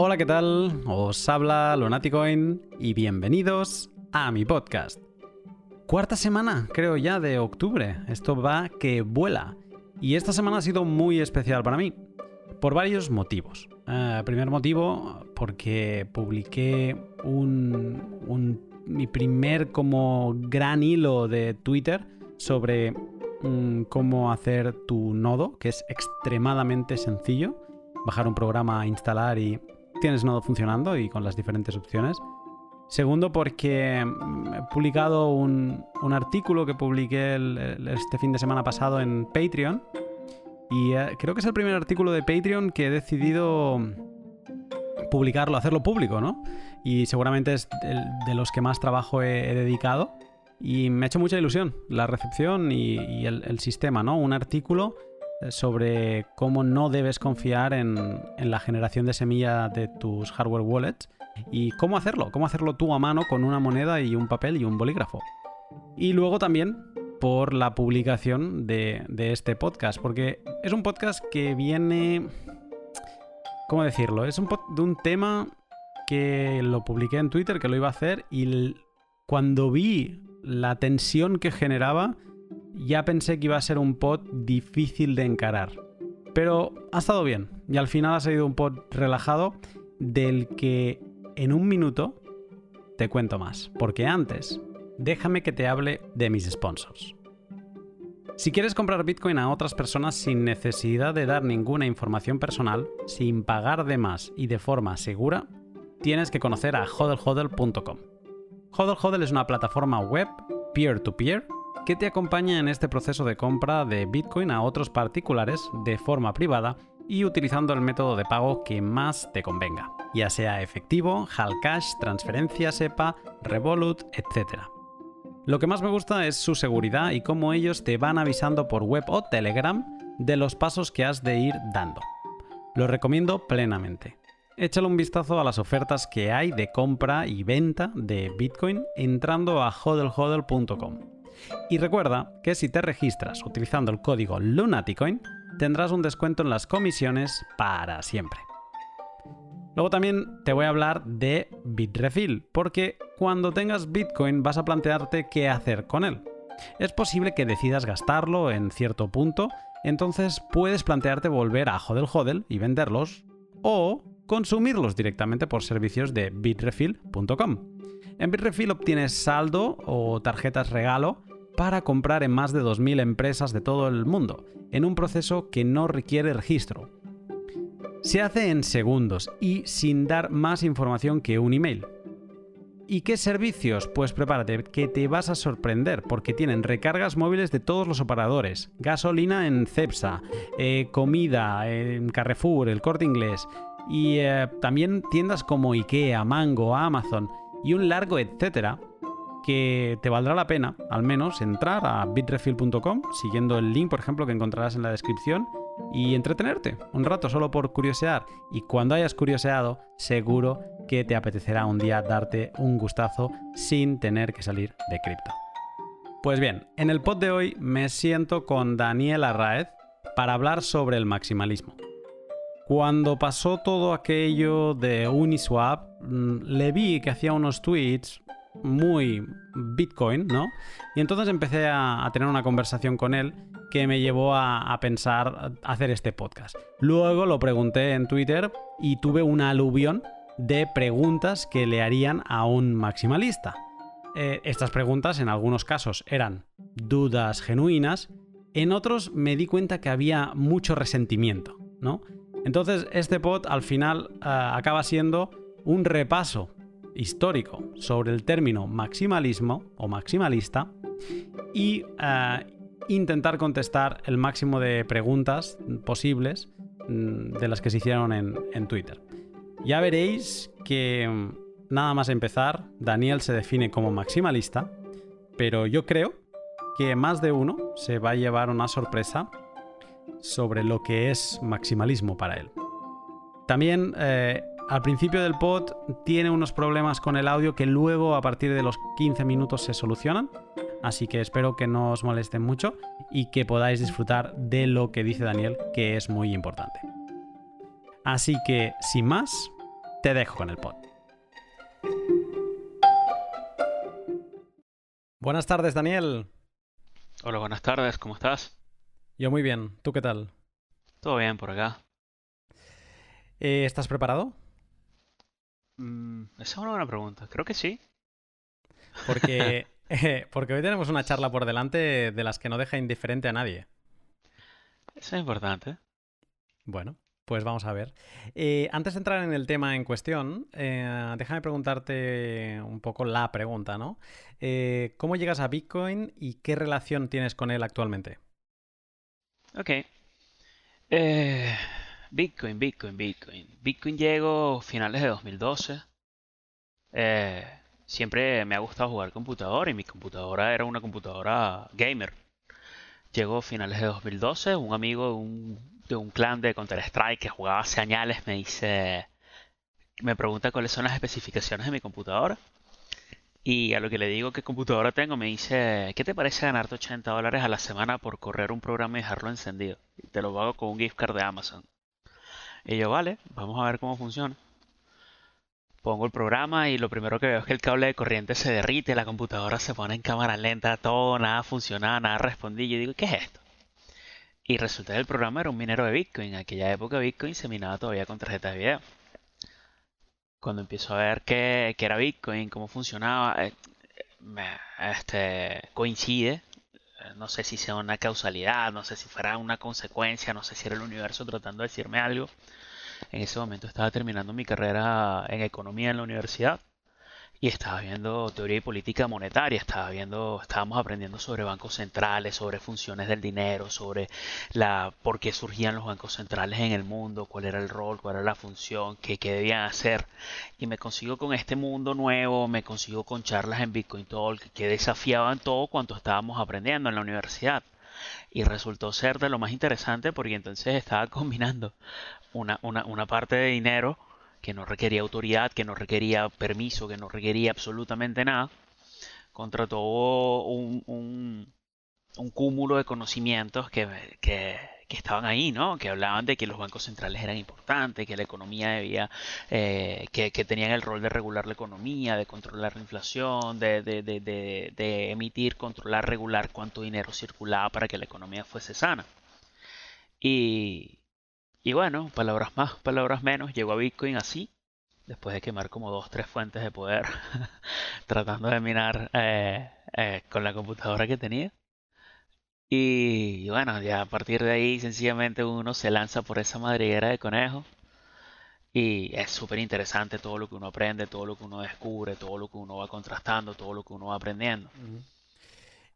Hola, ¿qué tal? Os habla Lunaticoin y bienvenidos a mi podcast. Cuarta semana, creo ya, de octubre. Esto va que vuela. Y esta semana ha sido muy especial para mí. Por varios motivos. Eh, primer motivo, porque publiqué un, mi primer como gran hilo de Twitter sobre mm, cómo hacer tu nodo, que es extremadamente sencillo. Bajar un programa, instalar y tienes nodo funcionando y con las diferentes opciones. Segundo, porque mm, he publicado un, artículo que publiqué este fin de semana pasado en Patreon. Y eh, creo que es el primer artículo de Patreon que he decidido publicarlo, hacerlo público, ¿no? Y seguramente es de los que más trabajo he, dedicado. Y me ha hecho mucha ilusión la recepción y, el, sistema, ¿no? Un artículo sobre cómo no debes confiar en, la generación de semilla de tus hardware wallets y cómo hacerlo, cómo hacerlo tú a mano con una moneda y un papel y un bolígrafo. Y luego también por la publicación de, este podcast, porque es un podcast que viene... ¿Cómo decirlo? Es un de un tema que lo publiqué en Twitter, que lo iba a hacer, y cuando vi la tensión que generaba, ya pensé que iba a ser un pod difícil de encarar. Pero ha estado bien, y al final ha sido un pod relajado del que en un minuto te cuento más, porque antes déjame que te hable de mis sponsors. Si quieres comprar Bitcoin a otras personas sin necesidad de dar ninguna información personal, sin pagar de más y de forma segura, tienes que conocer a hodlhodl.com. HODL es una plataforma web peer-to-peer -peer que te acompaña en este proceso de compra de Bitcoin a otros particulares de forma privada y utilizando el método de pago que más te convenga, ya sea efectivo, Halcash, transferencia SEPA, Revolut, etc. Lo que más me gusta es su seguridad y cómo ellos te van avisando por web o Telegram de los pasos que has de ir dando. Lo recomiendo plenamente. Échale un vistazo a las ofertas que hay de compra y venta de Bitcoin entrando a hodlhodl.com. Y recuerda que si te registras utilizando el código Lunaticoin, tendrás un descuento en las comisiones para siempre. Luego también te voy a hablar de Bitrefill, porque cuando tengas Bitcoin vas a plantearte qué hacer con él. Es posible que decidas gastarlo en cierto punto, entonces puedes plantearte volver a Hodel Hodel y venderlos, o consumirlos directamente por servicios de bitrefill.com. En Bitrefill obtienes saldo o tarjetas regalo para comprar en más de 2.000 empresas de todo el mundo, en un proceso que no requiere registro. Se hace en segundos y sin dar más información que un email. ¿Y qué servicios? Pues prepárate, que te vas a sorprender, porque tienen recargas móviles de todos los operadores, gasolina en Cepsa, eh, comida en Carrefour, el corte inglés, y eh, también tiendas como IKEA, Mango, Amazon y un largo etcétera que te valdrá la pena, al menos, entrar a bitrefill.com, siguiendo el link, por ejemplo, que encontrarás en la descripción, y entretenerte un rato solo por curiosear. Y cuando hayas curioseado, seguro que te apetecerá un día darte un gustazo sin tener que salir de cripto. Pues bien, en el pod de hoy me siento con Daniel Arraez para hablar sobre el maximalismo. Cuando pasó todo aquello de Uniswap, mm, le vi que hacía unos tweets muy Bitcoin, ¿no? Y entonces empecé a, tener una conversación con él que me llevó a, pensar hacer este podcast. Luego lo pregunté en Twitter y tuve una aluvión de preguntas que le harían a un maximalista. Eh, estas preguntas en algunos casos eran dudas genuinas, en otros me di cuenta que había mucho resentimiento, ¿no? Entonces este pod al final eh, acaba siendo un repaso histórico sobre el término maximalismo o maximalista y eh, intentar contestar el máximo de preguntas posibles mm, de las que se hicieron en, Twitter. Ya veréis que mm, nada más empezar, Daniel se define como maximalista, pero yo creo que más de uno se va a llevar una sorpresa sobre lo que es maximalismo para él. También eh, al principio del pod tiene unos problemas con el audio que luego a partir de los 15 minutos se solucionan. Así que espero que no os molesten mucho y que podáis disfrutar de lo que dice Daniel, que es muy importante. Así que, sin más, te dejo con el pod. Buenas tardes, Daniel. Hola, buenas tardes, ¿cómo estás? Yo muy bien, ¿tú qué tal? Todo bien por acá. Eh, ¿Estás preparado? Mm, esa es una buena pregunta, creo que sí. Porque, porque hoy tenemos una charla por delante de las que no deja indiferente a nadie. Eso es importante. Bueno, pues vamos a ver. Eh, antes de entrar en el tema en cuestión, eh, déjame preguntarte un poco la pregunta, ¿no? Eh, ¿Cómo llegas a Bitcoin y qué relación tienes con él actualmente? Ok. Bitcoin, Bitcoin, Bitcoin. Bitcoin llegó finales de 2012. siempre me ha gustado jugar computador y mi computadora era una computadora gamer. Llegó finales de 2012, un amigo un de un clan de Counter-Strike que jugaba hace años me dice, me pregunta cuáles son las especificaciones de mi computadora. Y a lo que le digo qué computadora tengo, me dice, ¿qué te parece ganarte 80 dólares a la semana por correr un programa y dejarlo encendido? Y te lo hago con un gift card de Amazon. Y yo, vale, vamos a ver cómo funciona. Pongo el programa y lo primero que veo es que el cable de corriente se derrite, la computadora se pone en cámara lenta, todo, nada funcionaba, nada respondía. Y yo digo, ¿qué es esto? Y resulta que el programa era un minero de Bitcoin. En aquella época Bitcoin se minaba todavía con tarjetas de video. Cuando empiezo a ver qué, era Bitcoin, cómo funcionaba, eh, este, coincide. No sé si sea una causalidad, no sé si fuera una consecuencia, no sé si era el universo tratando de decirme algo. En ese momento estaba terminando mi carrera en economía en la universidad y estaba viendo teoría y política monetaria, estaba viendo, estábamos aprendiendo sobre bancos centrales, sobre funciones del dinero, sobre la por qué surgían los bancos centrales en el mundo, cuál era el rol, cuál era la función, qué, qué debían hacer. Y me consigo con este mundo nuevo, me consigo con charlas en Bitcoin Talk que desafiaban todo cuanto estábamos aprendiendo en la universidad. Y resultó ser de lo más interesante porque entonces estaba combinando una, una, una parte de dinero que no requería autoridad, que no requería permiso, que no requería absolutamente nada, contra todo un, un, cúmulo de conocimientos que, que, estaban ahí, ¿no? Que hablaban de que los bancos centrales eran importantes, que la economía debía, eh, que, tenían el rol de regular la economía, de controlar la inflación, de, de, de, de emitir, controlar, regular cuánto dinero circulaba para que la economía fuese sana. Y, y bueno, palabras más, palabras menos, llegó a Bitcoin así, después de quemar como dos, tres fuentes de poder, tratando de minar eh, eh, con la computadora que tenía. Y, bueno, ya a partir de ahí sencillamente uno se lanza por esa madriguera de conejo. Y es súper interesante todo lo que uno aprende, todo lo que uno descubre, todo lo que uno va contrastando, todo lo que uno va aprendiendo.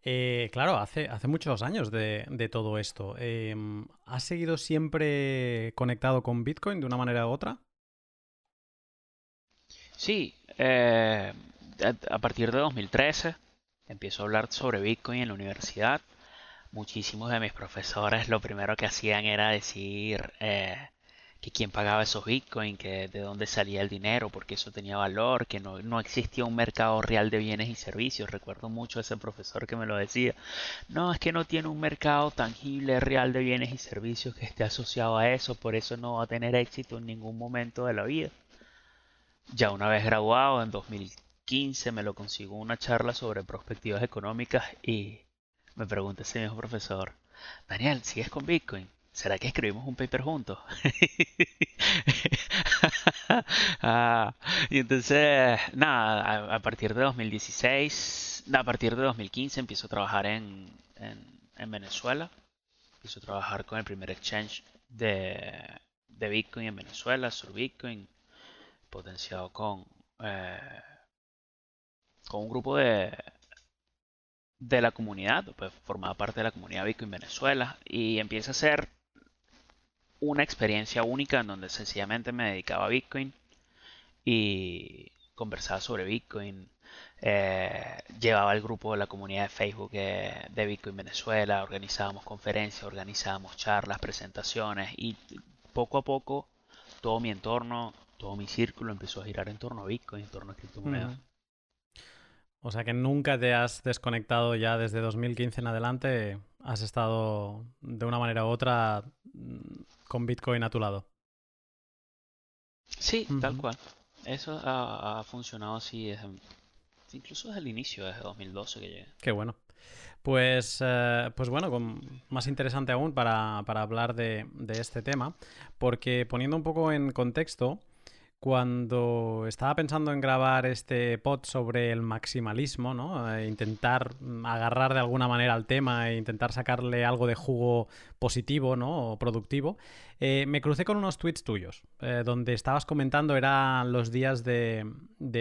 Eh, claro, hace, muchos años de, todo esto. Em, ¿Has seguido siempre conectado con Bitcoin de una manera u otra? Sí, eh, a, partir de 2013 empiezo a hablar sobre Bitcoin en la universidad. Muchísimos de mis profesores lo primero que hacían era decir, eh, que quién pagaba esos bitcoins, que de dónde salía el dinero, porque eso tenía valor, que no, existía un mercado real de bienes y servicios. Recuerdo mucho a ese profesor que me lo decía. No, es que no tiene un mercado tangible, real de bienes y servicios que esté asociado a eso, por eso no va a tener éxito en ningún momento de la vida. Ya una vez graduado, en 2015, me lo consigo una charla sobre perspectivas económicas y me pregunta ese mismo profesor, Daniel, ¿sigues con Bitcoin? ¿Será que escribimos un paper juntos? Ah, y entonces, nada, a, partir de 2016, a partir de 2015 empiezo a trabajar en, en, Venezuela. Empiezo a trabajar con el primer exchange de, de Bitcoin en Venezuela, Sur Bitcoin, potenciado con, eh, con un grupo de, de la comunidad, pues formaba parte de la comunidad Bitcoin Venezuela y empieza a ser una experiencia única en donde sencillamente me dedicaba a Bitcoin y conversaba sobre Bitcoin. Eh, llevaba el grupo de la comunidad de Facebook eh, de Bitcoin Venezuela, organizábamos conferencias, organizábamos charlas, presentaciones y poco a poco todo mi entorno, todo mi círculo empezó a girar en torno a Bitcoin, en torno a criptomonedas. O sea que nunca te has desconectado ya desde 2015 en adelante, has estado de una manera u otra con Bitcoin a tu lado. Sí, tal cual. Eso ha, funcionado así incluso desde el inicio, desde 2012 que llegué. Qué bueno. Pues, eh, pues bueno, más interesante aún para, hablar de, de, este tema, porque poniendo un poco en contexto, cuando estaba pensando en grabar este pod sobre el maximalismo, ¿no? E intentar agarrar de alguna manera al tema e intentar sacarle algo de jugo positivo, ¿no? O productivo, eh, me crucé con unos tweets tuyos, eh, donde estabas comentando, eran los días de,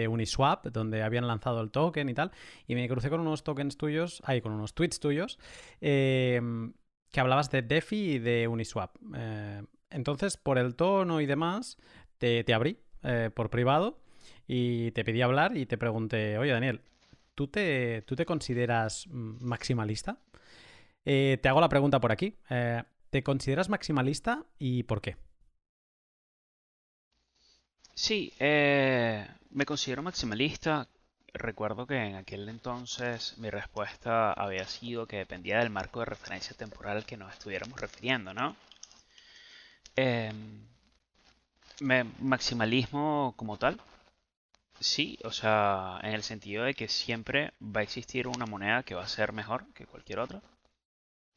Uniswap, donde habían lanzado el token y tal, y me crucé con unos tokens tuyos, ahí, con unos tweets tuyos, em, que hablabas de DeFi y de Uniswap. Eh, entonces, por el tono y demás, te, te abrí eh, por privado y te pedí hablar y te pregunté, oye Daniel, ¿tú te, ¿tú te consideras maximalista? Eh, te hago la pregunta por aquí. Eh, ¿Te consideras maximalista y por qué? Sí, me considero maximalista. Recuerdo que en aquel entonces mi respuesta había sido que dependía del marco de referencia temporal al que nos estuviéramos refiriendo, ¿no? Em, maximalismo como tal. Sí, o sea, en el sentido de que siempre va a existir una moneda que va a ser mejor que cualquier otra.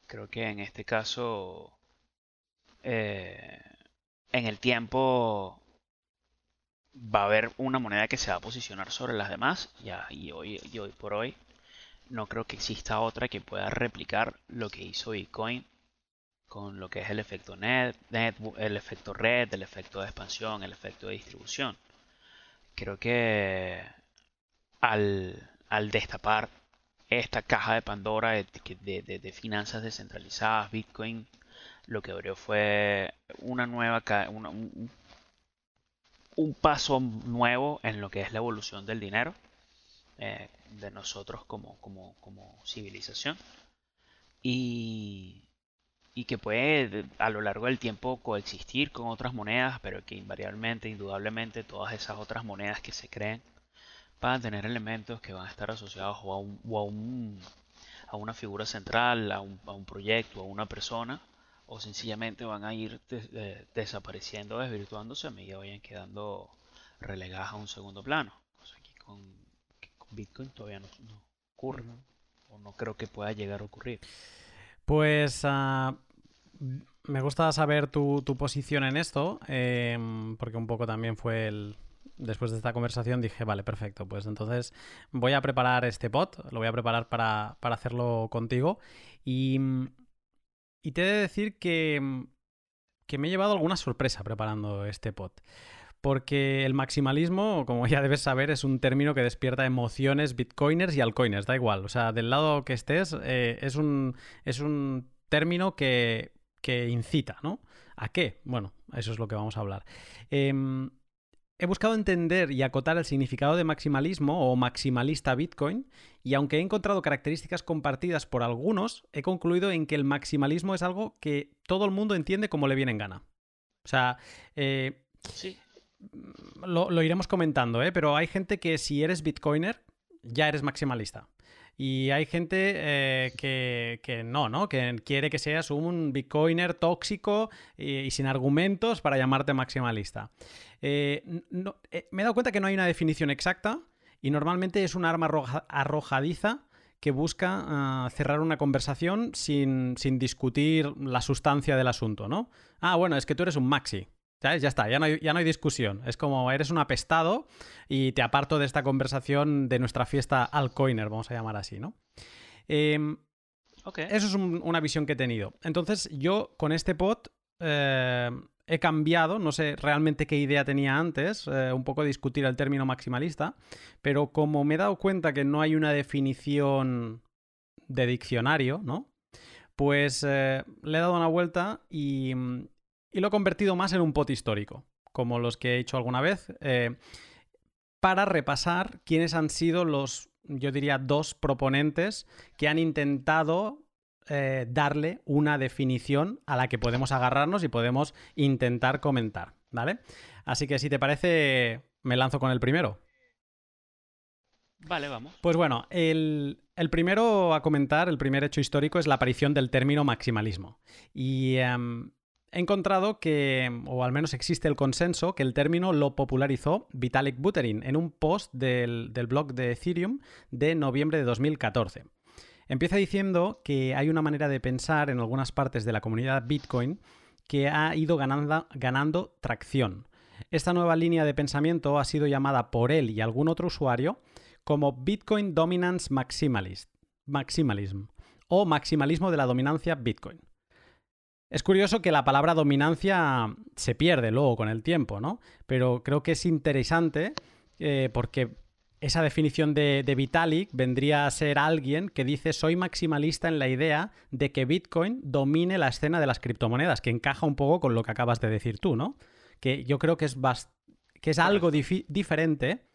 Creo que en este caso, eh, en el tiempo, va a haber una moneda que se va a posicionar sobre las demás. Ya, y, hoy, y hoy por hoy, no creo que exista otra que pueda replicar lo que hizo Bitcoin con lo que es el efecto net, el efecto red, el efecto de expansión, el efecto de distribución. Creo que al, destapar esta caja de Pandora de, finanzas descentralizadas, Bitcoin, lo que abrió fue una nueva un, paso nuevo en lo que es la evolución del dinero eh, de nosotros como, como, como civilización. Y, y que puede a lo largo del tiempo coexistir con otras monedas, pero que invariablemente, indudablemente, todas esas otras monedas que se creen van a tener elementos que van a estar asociados a, un, a, a una figura central, a un, a un, proyecto, a una persona, o sencillamente van a ir desapareciendo, desvirtuándose a medida que vayan quedando relegadas a un segundo plano. aquí con, Bitcoin todavía no, ocurre, o no creo que pueda llegar a ocurrir. Pues ah, me gusta saber tu, posición en esto, em, porque un poco también fue el... Después de esta conversación dije, vale, perfecto, pues entonces voy a preparar este pot, lo voy a preparar para, hacerlo contigo y, y te he de decir que, que me he llevado alguna sorpresa preparando este pot. Porque el maximalismo, como ya debes saber, es un término que despierta emociones bitcoiners y altcoiners, da igual. O sea, del lado que estés, eh, es, un, es un término que que incita, ¿no? ¿A qué? Bueno, eso es lo que vamos a hablar. Em, he buscado entender y acotar el significado de maximalismo o maximalista Bitcoin y aunque he encontrado características compartidas por algunos, he concluido en que el maximalismo es algo que todo el mundo entiende como le viene en gana. O sea, eh, sí. lo, lo, iremos comentando, ¿eh? pero hay gente que si eres Bitcoiner ya eres maximalista. Y hay gente eh, que, no, ¿no? Que quiere que seas un bitcoiner tóxico y, sin argumentos para llamarte maximalista. Eh, eh, me he dado cuenta que no hay una definición exacta y normalmente es un arma arrojadiza que busca ah, cerrar una conversación sin, sin, discutir la sustancia del asunto, ¿no? Ah, bueno, es que tú eres un maxi. Ya está, ya no, hay, ya no hay discusión. Es como eres un apestado y te aparto de esta conversación de nuestra fiesta altcoiner, vamos a llamar así, ¿no? Em, eso es una visión que he tenido. Entonces, yo con este pod eh, he cambiado, no sé realmente qué idea tenía antes, eh, un poco discutir el término maximalista, pero como me he dado cuenta que no hay una definición de diccionario, ¿no? Pues eh, le he dado una vuelta y, y lo he convertido más en un pot histórico, como los que he hecho alguna vez, eh, para repasar quiénes han sido los, yo diría, dos proponentes que han intentado eh, darle una definición a la que podemos agarrarnos y podemos intentar comentar, ¿vale? Así que si te parece, me lanzo con el primero. Vale, vamos. Pues bueno, el, primero a comentar, el primer hecho histórico es la aparición del término maximalismo. Y em, he encontrado que, o al menos existe el consenso, que el término lo popularizó Vitalik Buterin en un post del, del blog de Ethereum de noviembre de 2014. Empieza diciendo que hay una manera de pensar en algunas partes de la comunidad Bitcoin que ha ido ganando, ganando tracción. Esta nueva línea de pensamiento ha sido llamada por él y algún otro usuario como Bitcoin Dominance Maximalist, Maximalism o maximalismo de la dominancia Bitcoin. Es curioso que la palabra dominancia se pierde luego con el tiempo, ¿no? Pero creo que es interesante eh, porque esa definición de, Vitalik vendría a ser alguien que dice soy maximalista en la idea de que Bitcoin domine la escena de las criptomonedas, que encaja un poco con lo que acabas de decir tú, ¿no? Que yo creo que es, que es algo diferente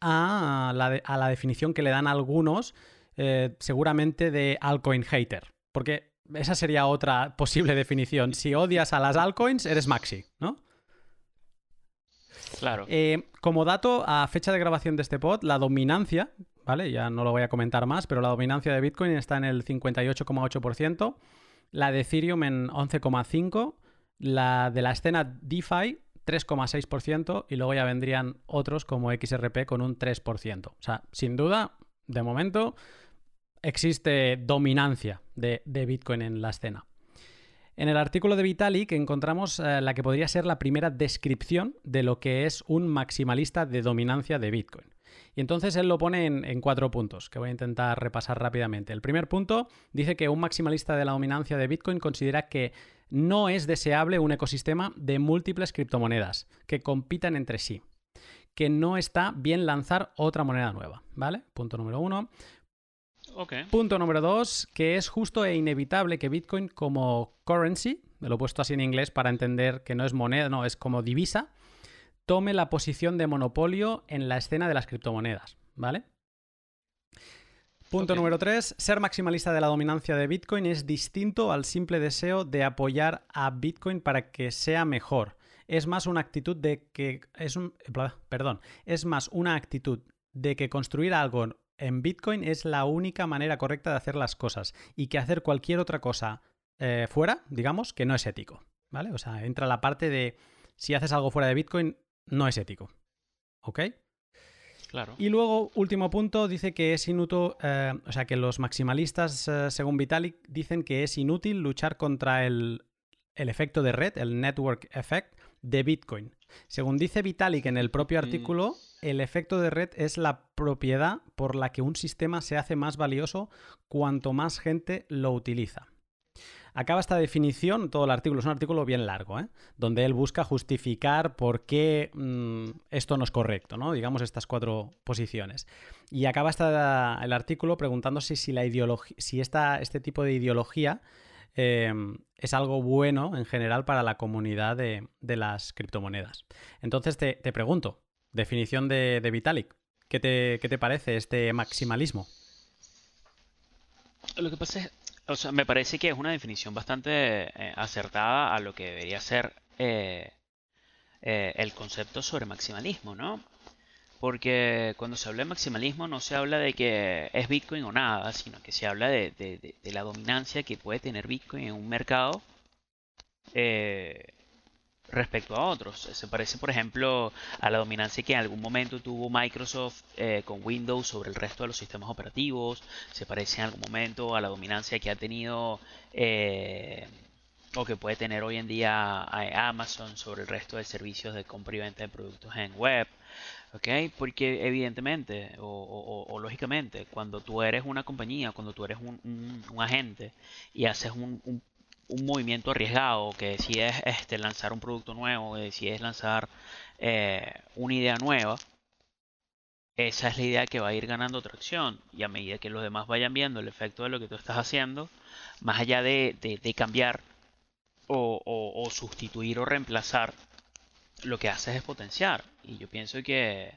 a la, definición que le dan algunos, eh, seguramente de altcoin hater. Porque esa sería otra posible definición. Si odias a las altcoins, eres maxi, ¿no? Claro. Eh, como dato, a fecha de grabación de este pod, la dominancia, ¿vale? Ya no lo voy a comentar más, pero la dominancia de Bitcoin está en el 58,8%, la de Ethereum en 11,5%, la de la escena DeFi 3,6% y luego ya vendrían otros como XRP con un 3%. O sea, sin duda, de momento, existe dominancia de, Bitcoin en la escena. En el artículo de Vitalik encontramos eh, la que podría ser la primera descripción de lo que es un maximalista de dominancia de Bitcoin. Y entonces él lo pone en, en, cuatro puntos, que voy a intentar repasar rápidamente. El primer punto dice que un maximalista de la dominancia de Bitcoin considera que no es deseable un ecosistema de múltiples criptomonedas que compitan entre sí. Que no está bien lanzar otra moneda nueva, ¿vale? Punto número uno. Punto número dos, que es justo e inevitable que Bitcoin como currency, me lo he puesto así en inglés para entender que no es moneda, no, es como divisa, tome la posición de monopolio en la escena de las criptomonedas, ¿vale? Punto número tres, ser maximalista de la dominancia de Bitcoin es distinto al simple deseo de apoyar a Bitcoin para que sea mejor. Es más una actitud de que es un perdón, es más una actitud de que construir algo en Bitcoin es la única manera correcta de hacer las cosas y que hacer cualquier otra cosa eh, fuera, digamos, que no es ético, ¿vale? O sea, entra la parte de si haces algo fuera de Bitcoin, no es ético, ¿ok? Claro. Y luego, último punto, dice que es inútil, eh, o sea, que los maximalistas, eh, según Vitalik, dicen que es inútil luchar contra el, el efecto de red, el network effect de Bitcoin. Según dice Vitalik en el propio artículo, el efecto de red es la propiedad por la que un sistema se hace más valioso cuanto más gente lo utiliza. Acaba esta definición, todo el artículo, es un artículo bien largo, ¿eh? donde él busca justificar por qué mm, esto no es correcto, ¿no? digamos estas cuatro posiciones. Y acaba el artículo preguntándose si, la si este tipo de ideología em, es algo bueno en general para la comunidad de, las criptomonedas. Entonces te, pregunto, definición de, Vitalik, ¿qué te, ¿qué te parece este maximalismo? Lo que pasa es, o sea, me parece que es una definición bastante eh, acertada a lo que debería ser eh, eh, el concepto sobre maximalismo, ¿no? Porque cuando se habla de maximalismo no se habla de que es Bitcoin o nada, sino que se habla de, la dominancia que puede tener Bitcoin en un mercado respecto a otros. Se parece, por ejemplo, a la dominancia que en algún momento tuvo Microsoft eh, con Windows sobre el resto de los sistemas operativos. Se parece en algún momento a la dominancia que ha tenido eh, o que puede tener hoy en día Amazon sobre el resto de servicios de compra y venta de productos en web. ¿Ok? Porque evidentemente o, lógicamente, cuando tú eres una compañía, cuando tú eres un, agente y haces un, movimiento arriesgado, que decides este, lanzar un producto nuevo, que decides lanzar eh, una idea nueva, esa es la idea que va a ir ganando tracción. Y a medida que los demás vayan viendo el efecto de lo que tú estás haciendo, más allá de, cambiar o, sustituir o reemplazar, lo que haces es potenciar. Y yo pienso que,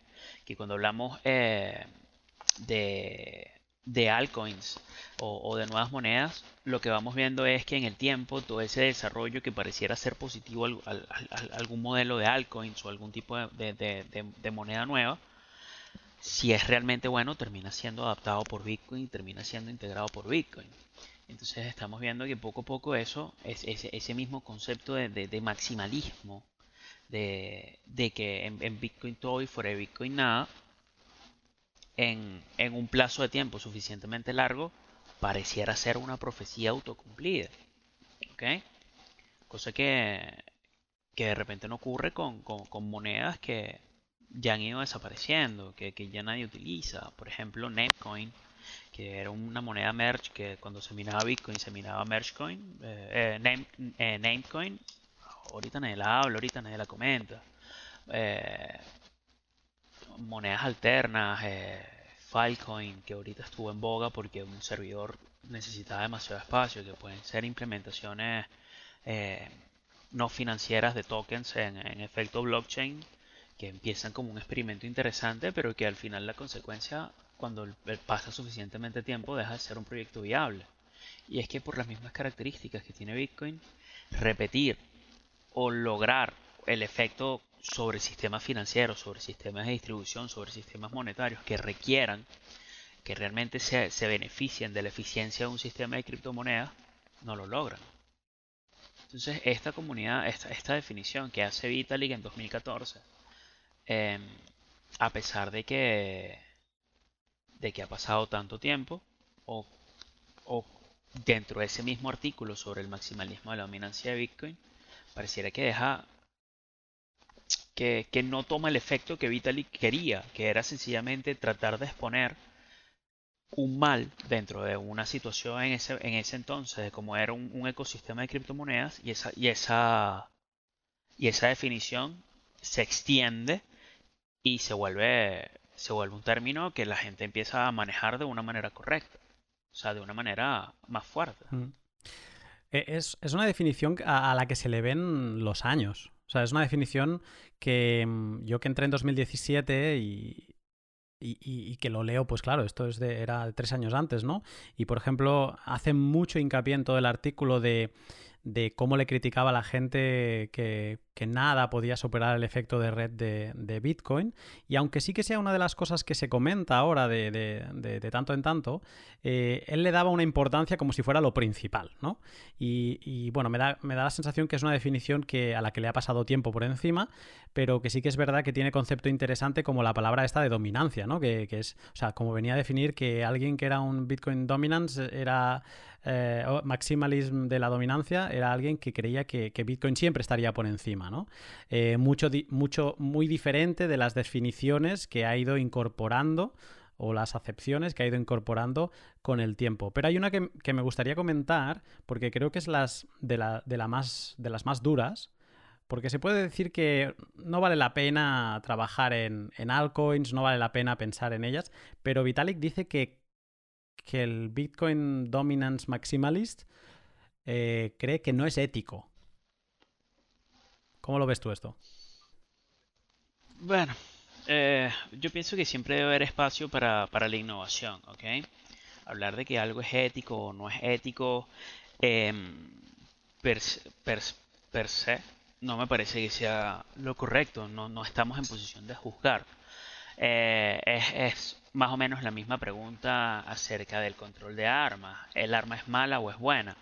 cuando hablamos eh, de, de altcoins o, de nuevas monedas, lo que vamos viendo es que en el tiempo todo ese desarrollo que pareciera ser positivo al, algún modelo de altcoins o algún tipo de, moneda nueva, si es realmente bueno, termina siendo adaptado por Bitcoin y termina siendo integrado por Bitcoin. Entonces estamos viendo que poco a poco eso, es, ese, mismo concepto de, maximalismo, de, que en, Bitcoin todo y fuera de Bitcoin nada, en, un plazo de tiempo suficientemente largo, pareciera ser una profecía autocumplida. ¿Ok? Cosa que, que de repente no ocurre con, monedas que ya han ido desapareciendo, que, que ya nadie utiliza. Por ejemplo, Namecoin que era una moneda merge que cuando se minaba Bitcoin se minaba Mergecoin, eh, eh, eh, Namecoin, ahorita nadie la habla, ahorita nadie la comenta. Eh, monedas alternas, Filecoin, que ahorita estuvo en boga porque un servidor necesitaba demasiado espacio, que pueden ser implementaciones no financieras de tokens en, en efecto blockchain que empiezan como un experimento interesante, pero que al final la consecuencia cuando pasa suficientemente tiempo deja de ser un proyecto viable. Y es que por las mismas características que tiene Bitcoin, repetir o lograr el efecto sobre sistemas financieros, sobre sistemas de distribución, sobre sistemas monetarios que requieran que realmente se, beneficien de la eficiencia de un sistema de criptomonedas, no lo logran. Entonces, esta comunidad, esta, definición que hace Vitalik en 2014, em, a pesar de que de que ha pasado tanto tiempo o, dentro de ese mismo artículo sobre el maximalismo de la dominancia de Bitcoin, pareciera que deja que, no toma el efecto que Vitalik quería, que era sencillamente tratar de exponer un mal dentro de una situación en ese, en ese entonces, de cómo era un, ecosistema de criptomonedas, y esa, y, esa, y esa definición se extiende y se vuelve se vuelve un término que la gente empieza a manejar de una manera correcta, o sea, de una manera más fuerte. Mm. Es, una definición a, la que se le ven los años. O sea, es una definición que mm, yo que entré en 2017 y, y, que lo leo, pues claro, esto es de, era tres años antes, ¿no? Y por ejemplo, hace mucho hincapié en todo el artículo de de cómo le criticaba a la gente que, nada podía superar el efecto de red de, Bitcoin. Y aunque sí que sea una de las cosas que se comenta ahora de, tanto en tanto, eh, él le daba una importancia como si fuera lo principal, ¿no? Y, bueno, me da, me da, la sensación que es una definición que, a la que le ha pasado tiempo por encima, pero que sí que es verdad que tiene concepto interesante como la palabra esta de dominancia, ¿no? Que, que es, o sea, como venía a definir que alguien que era un Bitcoin dominance era eh, maximalism de la dominancia era alguien que creía que, Bitcoin siempre estaría por encima, Eh, mucho, muy diferente de las definiciones que ha ido incorporando o las acepciones que ha ido incorporando con el tiempo. Pero hay una que, me gustaría comentar, porque creo que es las de, la, de, más, de las más duras, porque se puede decir que no vale la pena trabajar en, en altcoins, no vale la pena pensar en ellas, pero Vitalik dice que que el Bitcoin Dominance Maximalist eh, cree que no es ético. ¿Cómo lo ves tú esto? Bueno, eh, yo pienso que siempre debe haber espacio para, la innovación, ¿ok? Hablar de que algo es ético o no es ético em, per, se no me parece que sea lo correcto, no, no estamos en posición de juzgar. Eh, es, más o menos la misma pregunta acerca del control de armas. ¿El arma es mala o es buena?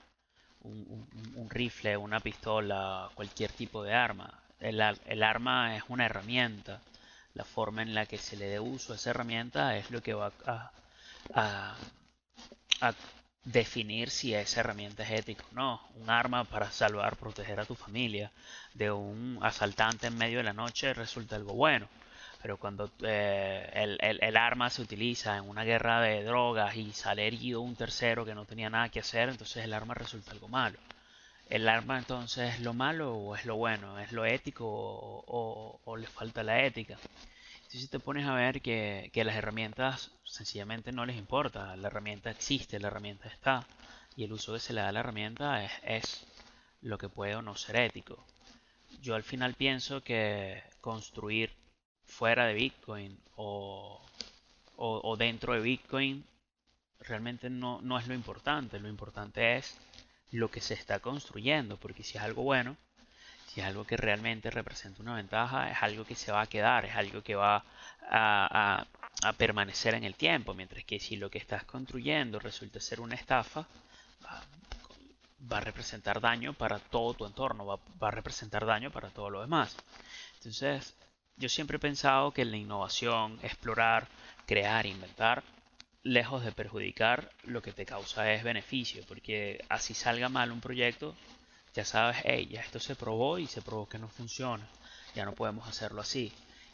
Un, rifle, una pistola, cualquier tipo de arma. El, arma es una herramienta. La forma en la que se le dé uso a esa herramienta es lo que va a, a definir si esa herramienta es ética o no. Un arma para salvar, proteger a tu familia de un asaltante en medio de la noche resulta algo bueno pero cuando eh, el, arma se utiliza en una guerra de drogas y sale herido un tercero que no tenía nada que hacer, entonces el arma resulta algo malo. ¿El arma entonces es lo malo o es lo bueno? ¿Es lo ético o, le falta la ética? Si te pones a ver que, las herramientas sencillamente no les importa, la herramienta existe, la herramienta está, y el uso que se le da a la herramienta es, es lo que puede o no ser ético. Yo al final pienso que construir fuera de Bitcoin o, o, dentro de Bitcoin realmente no, no, es lo importante. Lo importante es lo que se está construyendo, porque si es algo bueno, si es algo que realmente representa una ventaja, es algo que se va a quedar, es algo que va a, a, permanecer en el tiempo, mientras que si lo que estás construyendo resulta ser una estafa, va a representar daño para todo tu entorno, va, a representar daño para todo lo demás. Entonces, yo siempre he pensado que la innovación, explorar, crear, inventar, lejos de perjudicar, lo que te causa es beneficio, porque así salga mal un proyecto, ya sabes, hey, ya esto se probó y se probó que no funciona, ya no podemos hacerlo así.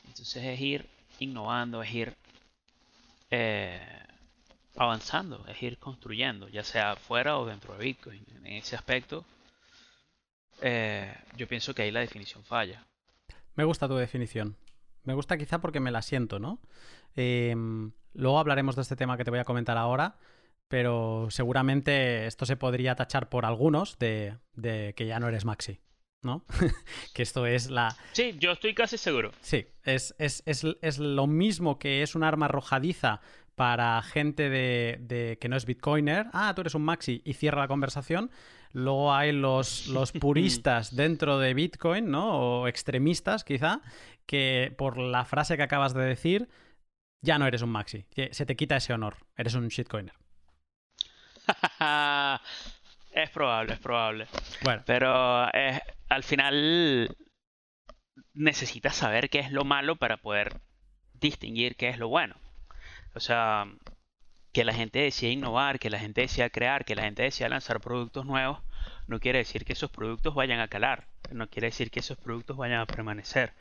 Entonces es ir innovando, es ir eh, avanzando, es ir construyendo, ya sea fuera o dentro de Bitcoin. En ese aspecto, eh, yo pienso que ahí la definición falla. Me gusta tu definición. Me gusta quizá porque me la siento, ¿no? Em, luego hablaremos de este tema que te voy a comentar ahora, pero seguramente esto se podría tachar por algunos de, que ya no eres Maxi. ¿no? que esto es la... Sí, yo estoy casi seguro. Sí, es, es, es, es, lo mismo que es un arma arrojadiza para gente de, que no es bitcoiner, ah, tú eres un maxi y cierra la conversación. Luego hay los, los puristas dentro de Bitcoin, ¿no? O extremistas, quizá, que por la frase que acabas de decir, ya no eres un maxi. Se te quita ese honor. Eres un shitcoiner. es probable, es probable. Bueno. Pero eh, al final necesitas saber qué es lo malo para poder distinguir qué es lo bueno. O sea, que la gente decida innovar, que la gente decida crear, que la gente decida lanzar productos nuevos, no quiere decir que esos productos vayan a calar, no quiere decir que esos productos vayan a permanecer,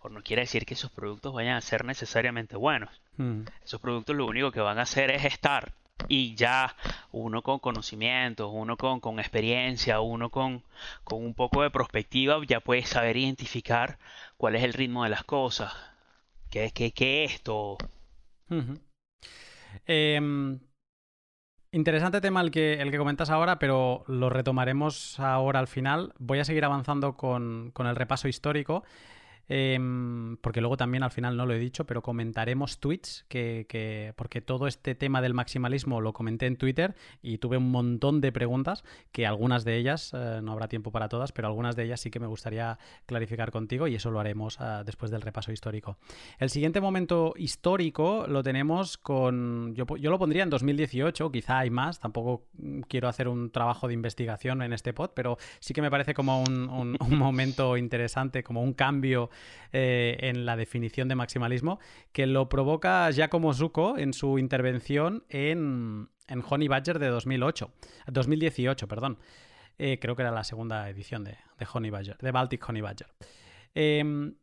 o no quiere decir que esos productos vayan a ser necesariamente buenos. Hmm. Esos productos lo único que van a hacer es estar y ya uno con conocimiento, uno con, con experiencia, uno con, con, un poco de perspectiva ya puede saber identificar cuál es el ritmo de las cosas, qué, qué, qué es esto. Em, interesante tema el que, el que comentas ahora, pero lo retomaremos ahora al final. Voy a seguir avanzando con, con el repaso histórico. Em, porque luego también al final no lo he dicho, pero comentaremos tweets, que, porque todo este tema del maximalismo lo comenté en Twitter y tuve un montón de preguntas, que algunas de ellas, eh, no habrá tiempo para todas, pero algunas de ellas sí que me gustaría clarificar contigo y eso lo haremos ah, después del repaso histórico. El siguiente momento histórico lo tenemos con, yo, yo lo pondría en 2018, quizá hay más, tampoco quiero hacer un trabajo de investigación en este pod, pero sí que me parece como un momento interesante, como un cambio eh, en la definición de maximalismo, que lo provoca Giacomo Zucco en su intervención en, Honey Badger de 2008, 2018. Perdón. Eh, creo que era la segunda edición de, Honey Badger, de Baltic Honey Badger. Em,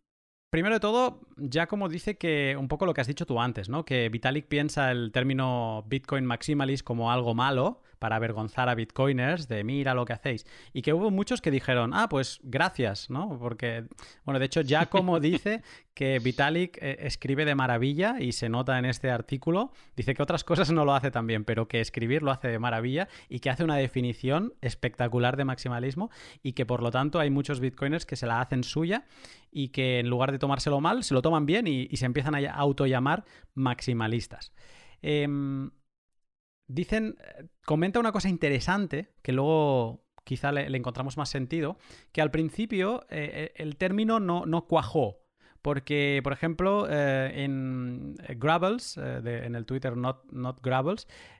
primero de todo, Giacomo dice que un poco lo que has dicho tú antes, ¿no? Que Vitalik piensa el término Bitcoin maximalist como algo malo, para avergonzar a bitcoiners de mira lo que hacéis. Y que hubo muchos que dijeron, ah, pues gracias, ¿no? Porque, bueno, de hecho ya como dice que Vitalik eh, escribe de maravilla y se nota en este artículo, dice que otras cosas no lo hace tan bien, pero que escribir lo hace de maravilla y que hace una definición espectacular de maximalismo y que por lo tanto hay muchos bitcoiners que se la hacen suya y que en lugar de tomárselo mal, se lo toman bien y, se empiezan a autollamar maximalistas. Em, Dicen, eh, comenta una cosa interesante que luego quizá le, encontramos más sentido, que al principio eh, eh, el término no, no, cuajó. Porque, por ejemplo, en Gravels, en el Twitter Not, not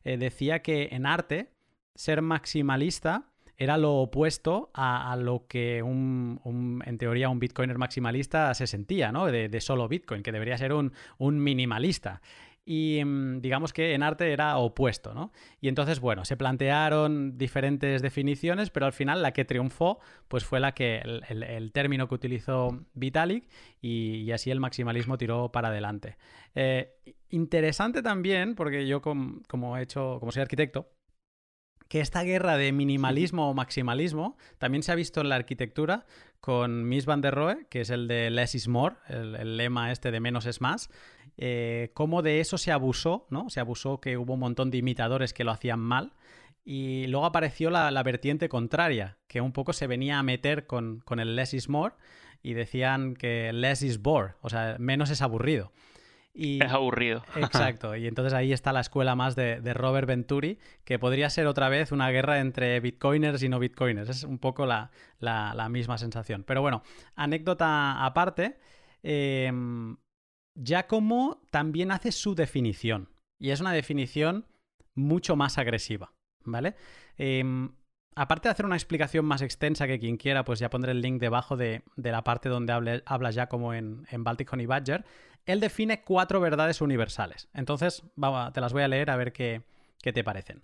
decía que en arte ser maximalista era lo opuesto a, lo que un, en teoría un bitcoiner maximalista se sentía, ¿no? De, solo Bitcoin, que debería ser un, un minimalista y mm, digamos que en arte era opuesto, ¿no? Y entonces, bueno, se plantearon diferentes definiciones, pero al final la que triunfó pues fue la que el, término que utilizó Vitalik y, así el maximalismo tiró para adelante. Eh, interesante también, porque yo como he hecho, como soy arquitecto, que esta guerra de minimalismo o maximalismo también se ha visto en la arquitectura con Mies van der Rohe, que es el de less is more, el, lema este de menos es más, eh, cómo de eso se abusó, ¿no? Se abusó que hubo un montón de imitadores que lo hacían mal. Y luego apareció la, vertiente contraria, que un poco se venía a meter con, con el less is more y decían que less is bore, o sea, menos es aburrido es aburrido. Exacto, y entonces ahí está la escuela más de, Robert Venturi, que podría ser otra vez una guerra entre bitcoiners y no bitcoiners. Es un poco la, misma sensación. Pero bueno, anécdota aparte, eh, Giacomo también hace su definición, y es una definición mucho más agresiva. ¿vale? Em, aparte de hacer una explicación más extensa que quien quiera, pues ya pondré el link debajo de, la parte donde habla ya como en, en Baltic Honey Badger, él define cuatro verdades universales. Entonces, te las voy a leer a ver qué, te parecen.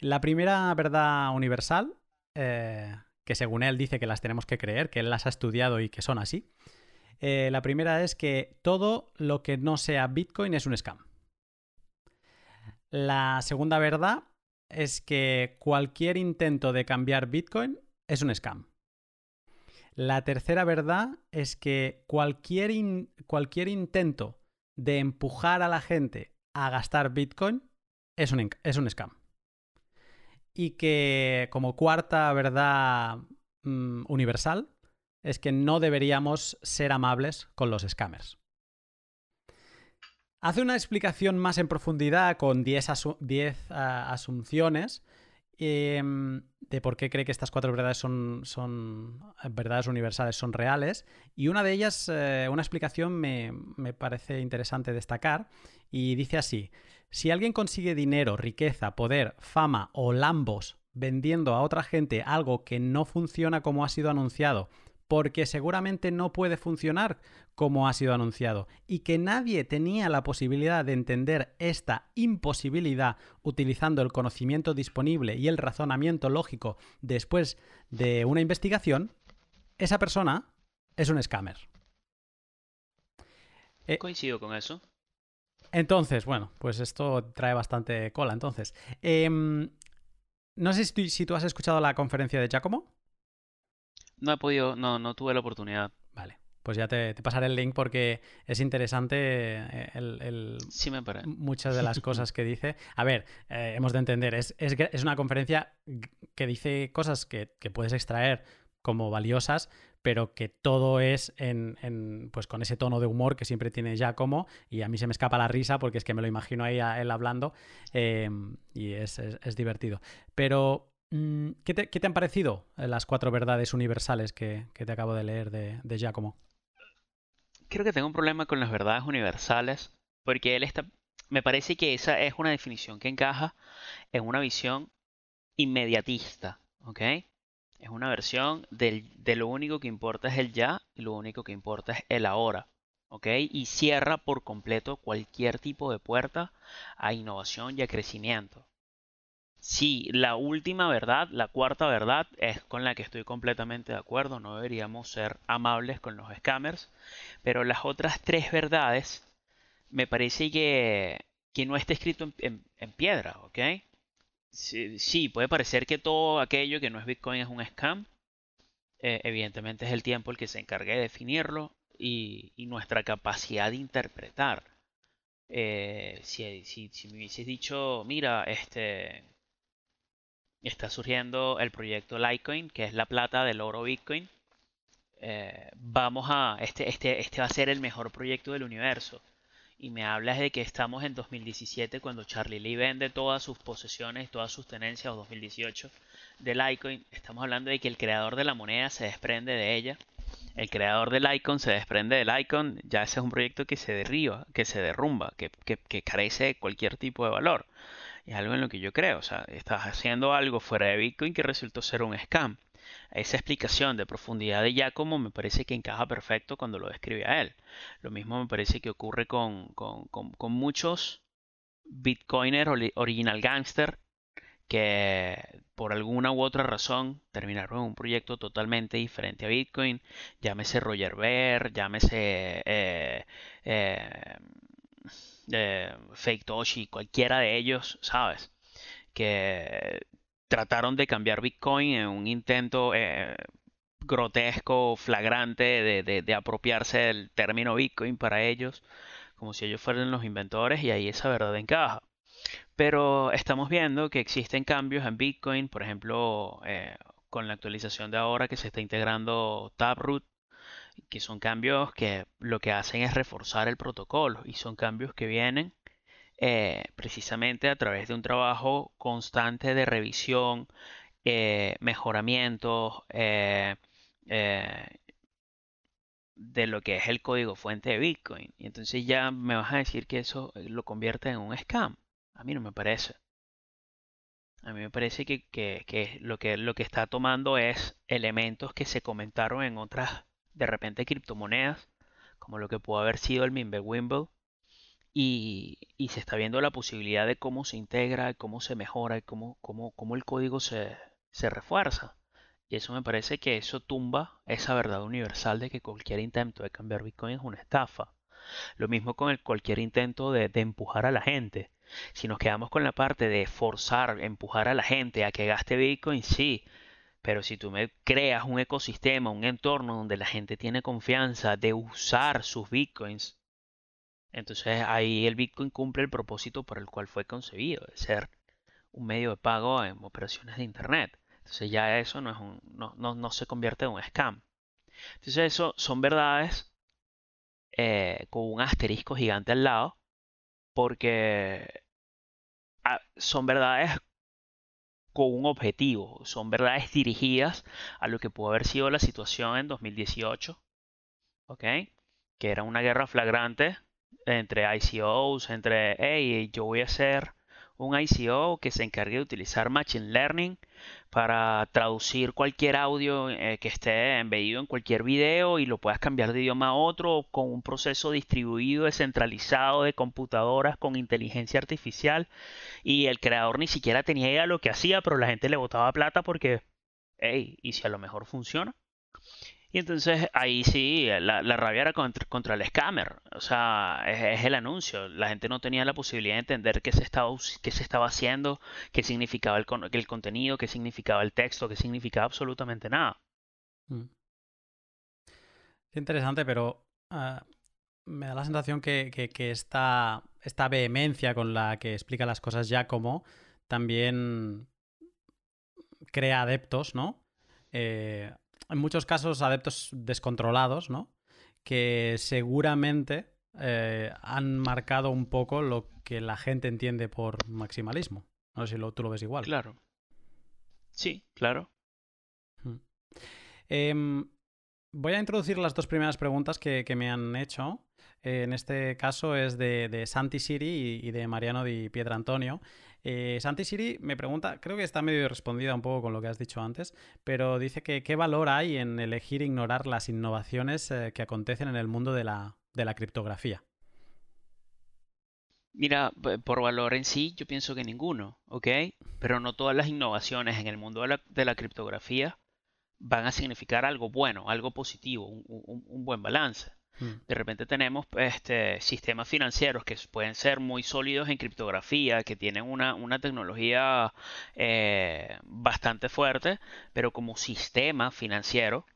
La primera verdad universal, eh, que según él dice que las tenemos que creer, que él las ha estudiado y que son así, eh, la primera es que todo lo que no sea Bitcoin es un scam. La segunda verdad es que cualquier intento de cambiar Bitcoin es un scam. La tercera verdad es que cualquier, cualquier intento de empujar a la gente a gastar Bitcoin es un, es un scam. Y que como cuarta verdad mm, universal es que no deberíamos ser amables con los scammers. Hace una explicación más en profundidad con 10 ah, asunciones Em, de por qué cree que estas cuatro verdades son, verdades universales, son reales. Y una de ellas, eh, una explicación me, me parece interesante destacar, y dice así, si alguien consigue dinero, riqueza, poder, fama o lambos vendiendo a otra gente algo que no funciona como ha sido anunciado, porque seguramente no puede funcionar como ha sido anunciado y que nadie tenía la posibilidad de entender esta imposibilidad utilizando el conocimiento disponible y el razonamiento lógico después de una investigación, esa persona es un scammer. Eh, Coincido con eso. Entonces, bueno, pues esto trae bastante cola. Entonces, em, no sé si si tú has escuchado la conferencia de Giacomo. No he podido, no, no tuve la oportunidad. Vale. Pues ya te, pasaré el link porque es interesante eh, el, sí me parece. muchas de las cosas que dice. A ver, eh, hemos de entender, es, es, una conferencia que dice cosas que, puedes extraer como valiosas, pero que todo es en, pues con ese tono de humor que siempre tiene Giacomo y a mí se me escapa la risa porque es que me lo imagino ahí a él hablando eh, y es, es, divertido. Pero Mm, ¿Qué te, han parecido eh, las cuatro verdades universales que, te acabo de leer de, de, Giacomo? Creo que tengo un problema con las verdades universales, porque él está. Me parece que esa es una definición que encaja en una visión inmediatista, ¿ok? Es una versión del, de lo único que importa es el ya y lo único que importa es el ahora, ¿ok? Y cierra por completo cualquier tipo de puerta a innovación y a crecimiento. Sí, la última verdad, la cuarta verdad, es con la que estoy completamente de acuerdo. No deberíamos ser amables con los scammers. Pero las otras tres verdades, me parece que, que no está escrito en, piedra, ¿ok? Sí, puede parecer que todo aquello que no es Bitcoin es un scam. Eh, evidentemente es el tiempo el que se encargue de definirlo y, nuestra capacidad de interpretar. Eh, si, si, si me hubieses dicho, mira, este está surgiendo el proyecto Litecoin, que es la plata del oro Bitcoin. Eh, vamos a, este, este, este va a ser el mejor proyecto del universo. Y me hablas de que estamos en 2017 cuando Charlie Lee vende todas sus posesiones, todas sus tenencias, o 2018, de Litecoin. Estamos hablando de que el creador de la moneda se desprende de ella. El creador del Icon se desprende del Icon. Ya ese es un proyecto que se derriba, que se derrumba, que, que carece de cualquier tipo de valor es algo en lo que yo creo. O sea, estás haciendo algo fuera de Bitcoin que resultó ser un scam. Esa explicación de profundidad de Giacomo me parece que encaja perfecto cuando lo describe a él. Lo mismo me parece que ocurre con, con, muchos Bitcoiners original gangster que por alguna u otra razón terminaron un proyecto totalmente diferente a Bitcoin. Llámese Roger Ver, llámese eh, eh, Fake Toshi, cualquiera de ellos, ¿sabes? Que trataron de cambiar Bitcoin en un intento eh, grotesco, flagrante de, de, apropiarse del término Bitcoin para ellos, como si ellos fueran los inventores y ahí esa verdad encaja. Pero estamos viendo que existen cambios en Bitcoin, por ejemplo, eh, con la actualización de ahora que se está integrando Taproot que son cambios que lo que hacen es reforzar el protocolo y son cambios que vienen eh, precisamente a través de un trabajo constante de revisión, eh, mejoramiento eh, de lo que es el código fuente de Bitcoin. Y entonces ya me vas a decir que eso lo convierte en un scam. A mí no me parece. A mí me parece que, que, lo que lo que está tomando es elementos que se comentaron en otras, de repente, criptomonedas, como lo que pudo haber sido el Mimblewimble, y, y se está viendo la posibilidad de cómo se integra, cómo se mejora, cómo, cómo, cómo el código se, se refuerza. Y eso me parece que eso tumba esa verdad universal de que cualquier intento de cambiar Bitcoin es una estafa. Lo mismo con el, cualquier intento de, empujar a la gente. Si nos quedamos con la parte de forzar, empujar a la gente a que gaste Bitcoin, sí. Pero si tú me creas un ecosistema, un entorno donde la gente tiene confianza de usar sus Bitcoins, entonces ahí el Bitcoin cumple el propósito por el cual fue concebido, de ser un medio de pago en operaciones de Internet. Entonces ya eso no, es un, no, no, se convierte en un scam. Entonces eso son verdades eh, con un asterisco gigante al lado, porque ah, son verdades un objetivo, son verdades dirigidas a lo que pudo haber sido la situación en 2018, ¿ok? Que era una guerra flagrante entre ICOs, entre, hey, yo voy a hacer un ICO que se encargue de utilizar Machine Learning para traducir cualquier audio eh, que esté embedido en cualquier video y lo puedas cambiar de idioma a otro con un proceso distribuido, descentralizado de computadoras con inteligencia artificial y el creador ni siquiera tenía idea de lo que hacía, pero la gente le botaba plata porque, hey, ¿y si a lo mejor funciona? Y entonces ahí sí, la, rabia era contra, el scammer. O sea, es, el anuncio. La gente no tenía la posibilidad de entender qué se estaba, qué se estaba haciendo, qué significaba el, el contenido, qué significaba el texto, qué significaba absolutamente nada. Mm. Es interesante, pero ah, me da la sensación que, esta, esta, vehemencia con la que explica las cosas ya como también crea adeptos, ¿no? Eh, en muchos casos adeptos descontrolados, ¿no? Que seguramente eh, han marcado un poco lo que la gente entiende por maximalismo. No sé si lo, tú lo ves igual. Claro. Sí, claro. Em, voy a introducir las dos primeras preguntas que, me han hecho. en este caso es de, de Santi Siri y, de Mariano Di Pietrantonio. Eh, Santi Siri me pregunta, creo que está medio respondida un poco con lo que has dicho antes, pero dice que qué valor hay en elegir ignorar las innovaciones eh, que acontecen en el mundo de la, criptografía. Mira, por valor en sí, yo pienso que ninguno, ¿ok? Pero no todas las innovaciones en el mundo de la, criptografía van a significar algo bueno, algo positivo, un buen balance. Mm. De repente tenemos este, sistemas financieros que pueden ser muy sólidos en criptografía, que tienen una, tecnología eh, bastante fuerte, pero como sistema financiero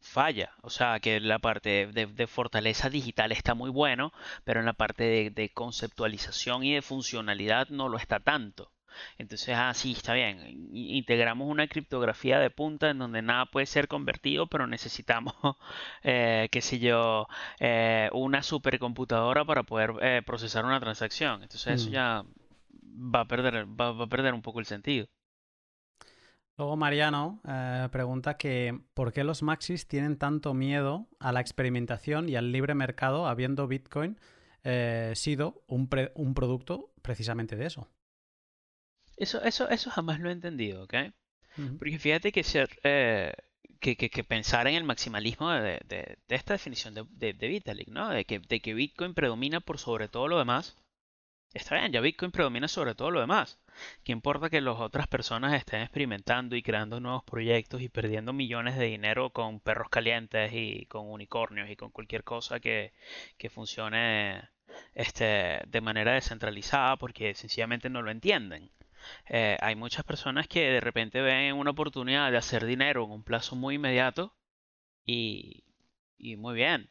falla. O sea, que la parte de, fortaleza digital está muy bueno, pero en la parte de conceptualización y de funcionalidad no lo está tanto. Entonces, ah, sí, está bien. Integramos una criptografía de punta en donde nada puede ser convertido, pero necesitamos, eh, qué sé yo, eh, una supercomputadora para poder eh, procesar una transacción. Entonces, eso mm. ya va a perder, va, a perder un poco el sentido. Luego Mariano pregunta que ¿por qué los maxis tienen tanto miedo a la experimentación y al libre mercado habiendo Bitcoin sido un, un producto precisamente de eso? Eso, eso, eso jamás lo he entendido, ¿ok? Porque fíjate que ser, eh, que, que, pensar en el maximalismo de, de, esta definición de, de, Vitalik, ¿no? De que, de que Bitcoin predomina por sobre todo lo demás. Está bien, ya Bitcoin predomina sobre todo lo demás. ¿Qué importa que las otras personas estén experimentando y creando nuevos proyectos y perdiendo millones de dinero con perros calientes y con unicornios y con cualquier cosa que, que funcione este, de manera descentralizada porque sencillamente no lo entienden? Eh, hay muchas personas que de repente ven una oportunidad de hacer dinero en un plazo muy inmediato y, y muy bien,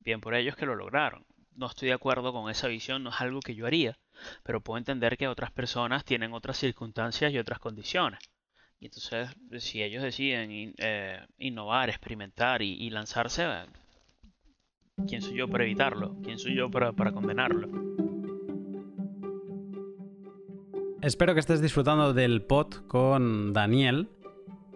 bien por ellos que lo lograron. No estoy de acuerdo con esa visión, no es algo que yo haría, pero puedo entender que otras personas tienen otras circunstancias y otras condiciones. Y entonces, si ellos deciden eh, innovar, experimentar y, lanzarse, ¿quién soy yo para evitarlo? ¿Quién soy yo para condenarlo? Espero que estés disfrutando del pod con Daniel.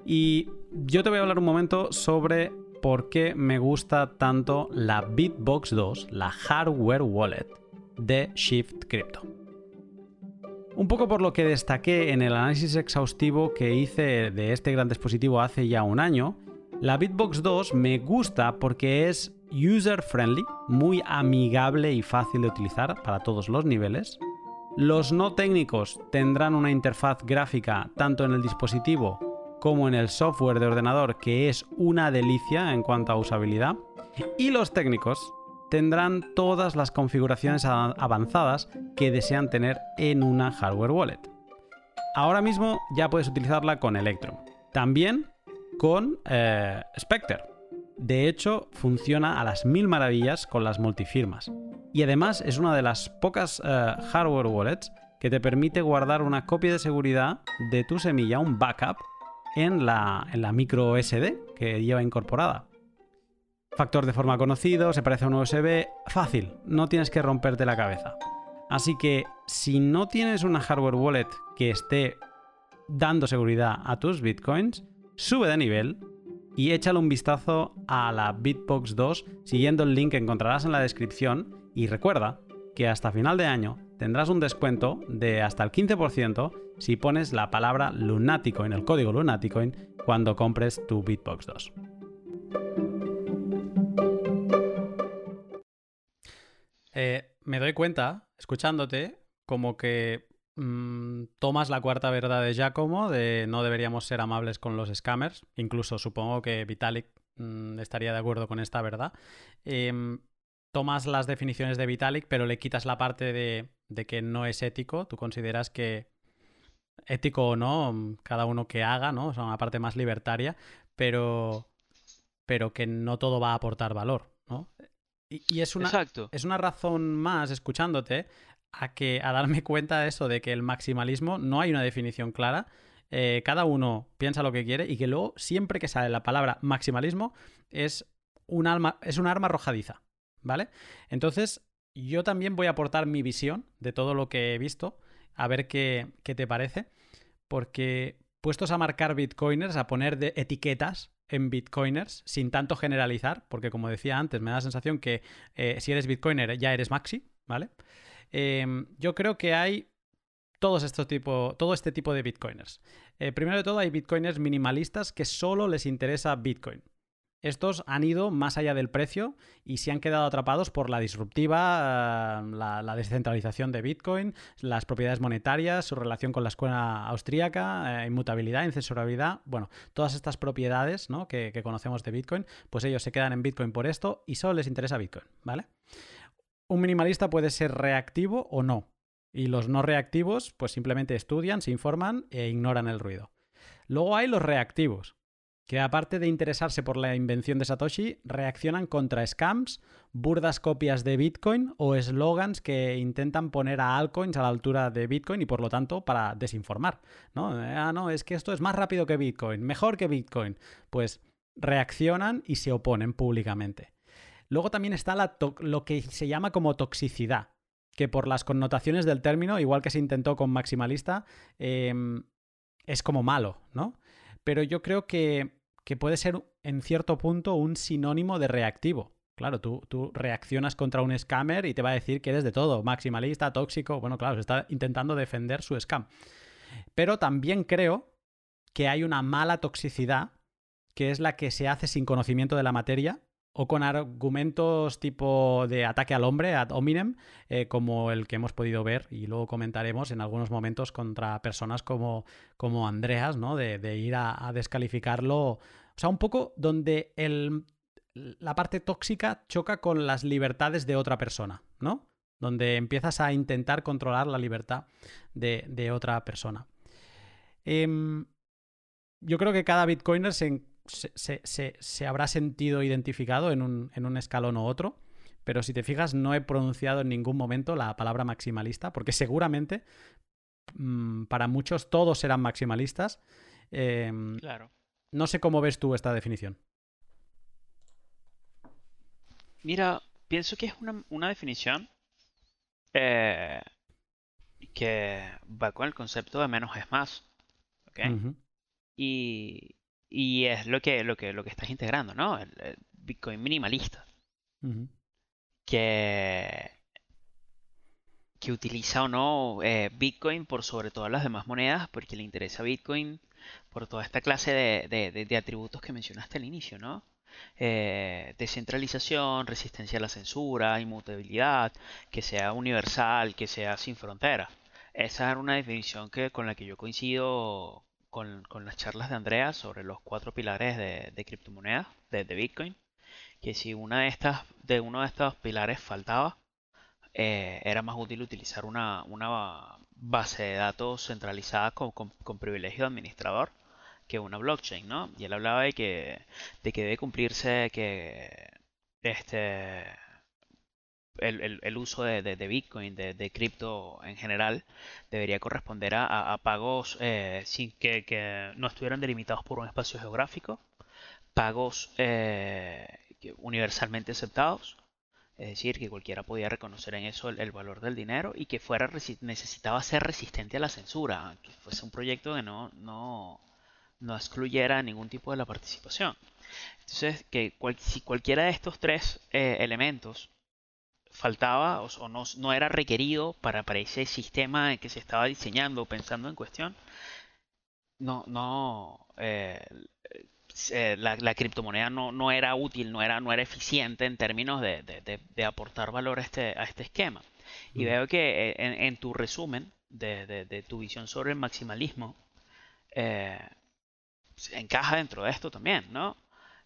Y yo te voy a hablar un momento sobre por qué me gusta tanto la Bitbox 2, la hardware wallet de Shift Crypto. Un poco por lo que destaqué en el análisis exhaustivo que hice de este gran dispositivo hace ya un año, la Bitbox 2 me gusta porque es user friendly, muy amigable y fácil de utilizar para todos los niveles. Los no técnicos tendrán una interfaz gráfica tanto en el dispositivo como en el software de ordenador que es una delicia en cuanto a usabilidad. Y los técnicos tendrán todas las configuraciones avanzadas que desean tener en una hardware wallet. Ahora mismo ya puedes utilizarla con Electrum. También con eh, Spectre. De hecho, funciona a las mil maravillas con las multifirmas. Y además es una de las pocas eh, hardware wallets que te permite guardar una copia de seguridad de tu semilla, un backup, en la, en la micro SD que lleva incorporada. Factor de forma conocido, se parece a un USB, fácil, no tienes que romperte la cabeza. Así que si no tienes una hardware wallet que esté dando seguridad a tus bitcoins, sube de nivel y échale un vistazo a la Bitbox 2 siguiendo el link que encontrarás en la descripción y recuerda que hasta final de año tendrás un descuento de hasta el 15% si pones la palabra Lunaticoin, el código Lunaticoin, cuando compres tu Bitbox 2. Eh, me doy cuenta, escuchándote, como que mm, tomas la cuarta verdad de Giacomo de no deberíamos ser amables con los scammers. Incluso supongo que Vitalik mm, estaría de acuerdo con esta verdad. Em, tomas las definiciones de Vitalik, pero le quitas la parte de, de que no es ético. Tú consideras que ético o no, cada uno que haga, ¿no? O sea, una parte más libertaria, pero, pero que no todo va a aportar valor, ¿no? Y, es, una, es una razón más, escuchándote, a, que, a darme cuenta de eso, de que el maximalismo no hay una definición clara. Eh, cada uno piensa lo que quiere y que luego, siempre que sale la palabra maximalismo, es un, alma, es un arma arrojadiza. ¿Vale? Entonces, yo también voy a aportar mi visión de todo lo que he visto, a ver qué, qué te parece. Porque puestos a marcar bitcoiners, a poner de etiquetas, en bitcoiners sin tanto generalizar, porque como decía antes, me da la sensación que eh, si eres bitcoiner ya eres maxi, ¿vale? Em, yo creo que hay todos estos tipo, todo este tipo de bitcoiners. Eh, primero de todo, hay bitcoiners minimalistas que solo les interesa Bitcoin. Estos han ido más allá del precio y se han quedado atrapados por la disruptiva, eh, la, descentralización de Bitcoin, las propiedades monetarias, su relación con la escuela austríaca, eh, inmutabilidad, incensurabilidad, bueno, todas estas propiedades que, que conocemos de Bitcoin, pues ellos se quedan en Bitcoin por esto y solo les interesa Bitcoin, ¿vale? Un minimalista puede ser reactivo o no. Y los no reactivos, pues simplemente estudian, se informan e ignoran el ruido. Luego hay los reactivos, que aparte de interesarse por la invención de Satoshi, reaccionan contra scams, burdas copias de Bitcoin o eslogans que intentan poner a altcoins a la altura de Bitcoin y por lo tanto para desinformar. ¿no? Ah, no, es que esto es más rápido que Bitcoin, mejor que Bitcoin. Pues reaccionan y se oponen públicamente. Luego también está lo que se llama como toxicidad, que por las connotaciones del término, igual que se intentó con maximalista, em, es como malo, ¿no? Pero yo creo que, puede ser en cierto punto un sinónimo de reactivo. Claro, tú, tú, reaccionas contra un scammer y te va a decir que eres de todo, maximalista, tóxico. Bueno, claro, se está intentando defender su scam. Pero también creo que hay una mala toxicidad, que es la que se hace sin conocimiento de la materia o con argumentos tipo de ataque al hombre, ad hominem, eh, como el que hemos podido ver y luego comentaremos en algunos momentos contra personas como, como Andreas, ¿no? De, ir a, descalificarlo. O sea, un poco donde el, la parte tóxica choca con las libertades de otra persona, ¿no? Donde empiezas a intentar controlar la libertad de, otra persona. Em, yo creo que cada bitcoiner se, se, habrá sentido identificado en un, en un escalón u otro. Pero si te fijas, no he pronunciado en ningún momento la palabra maximalista, porque seguramente mm, para muchos todos serán maximalistas. Em, claro. No sé cómo ves tú esta definición. Mira, pienso que es una, definición eh, que va con el concepto de menos es más. Y, y es lo que, lo que, lo que estás integrando, ¿no? El, Bitcoin minimalista. Que que utiliza o no eh, Bitcoin por sobre todas las demás monedas, porque le interesa Bitcoin por toda esta clase de, atributos que mencionaste al inicio, ¿no? Eh, descentralización, resistencia a la censura, inmutabilidad, que sea universal, que sea sin fronteras. Esa es una definición que, con la que yo coincido con, las charlas de Andrea sobre los cuatro pilares de, criptomonedas, de, Bitcoin, que si una de estas, de uno de estos pilares faltaba, eh, era más útil utilizar una, base de datos centralizada con, privilegio de administrador que una blockchain, ¿no? Y él hablaba de que, de que debe cumplirse que este el, uso de, Bitcoin, de, cripto en general, debería corresponder a, pagos eh, sin que, no estuvieran delimitados por un espacio geográfico, pagos eh, universalmente aceptados, es decir, que cualquiera podía reconocer en eso el, valor del dinero y que fuera necesitaba ser resistente a la censura, que fuese un proyecto que no, no, no excluyera ningún tipo de la participación. Entonces, que si cualquiera de estos tres eh, elementos faltaba o, no, no, era requerido para, para ese sistema que se estaba diseñando o pensando en cuestión, no, no, eh, eh, la, criptomoneda no, no, era útil, no era, no era eficiente en términos de, de, aportar valor a este, a este esquema. Y veo que eh, en, tu resumen de, tu visión sobre el maximalismo, eh, encaja dentro de esto también, ¿no?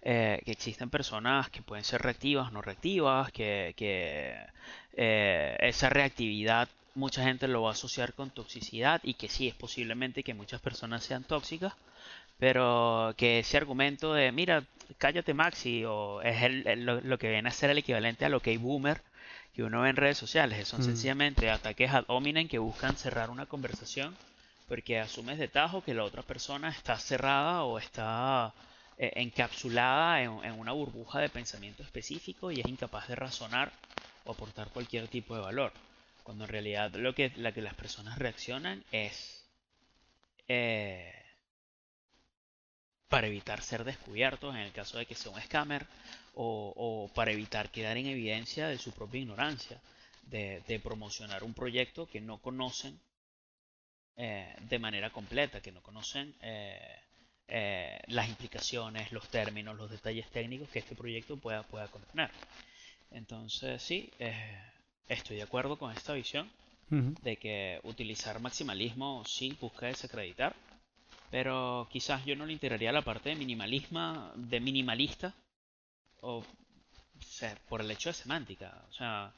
Que existen personas que pueden ser reactivas, no reactivas, que, que esa reactividad mucha gente lo va a asociar con toxicidad y que sí es posiblemente que muchas personas sean tóxicas, pero que ese argumento de, mira, cállate Maxi, o es el, lo, que viene a ser el equivalente a lo que hay boomer que uno ve en redes sociales, son mm. sencillamente ataques ad hominem que buscan cerrar una conversación porque asumes de tajo que la otra persona está cerrada o está eh, encapsulada en, una burbuja de pensamiento específico y es incapaz de razonar o aportar cualquier tipo de valor. Cuando en realidad lo que, la que las personas reaccionan es eh, para evitar ser descubiertos en el caso de que sea un scammer o, para evitar quedar en evidencia de su propia ignorancia, de, promocionar un proyecto que no conocen eh, de manera completa, que no conocen eh, las implicaciones, los términos, los detalles técnicos que este proyecto pueda, pueda contener. Entonces sí, estoy de acuerdo con esta visión de que utilizar maximalismo sí busca desacreditar pero quizás yo no le integraría la parte de minimalismo, de minimalista, o, sea, por el hecho de semántica. O sea,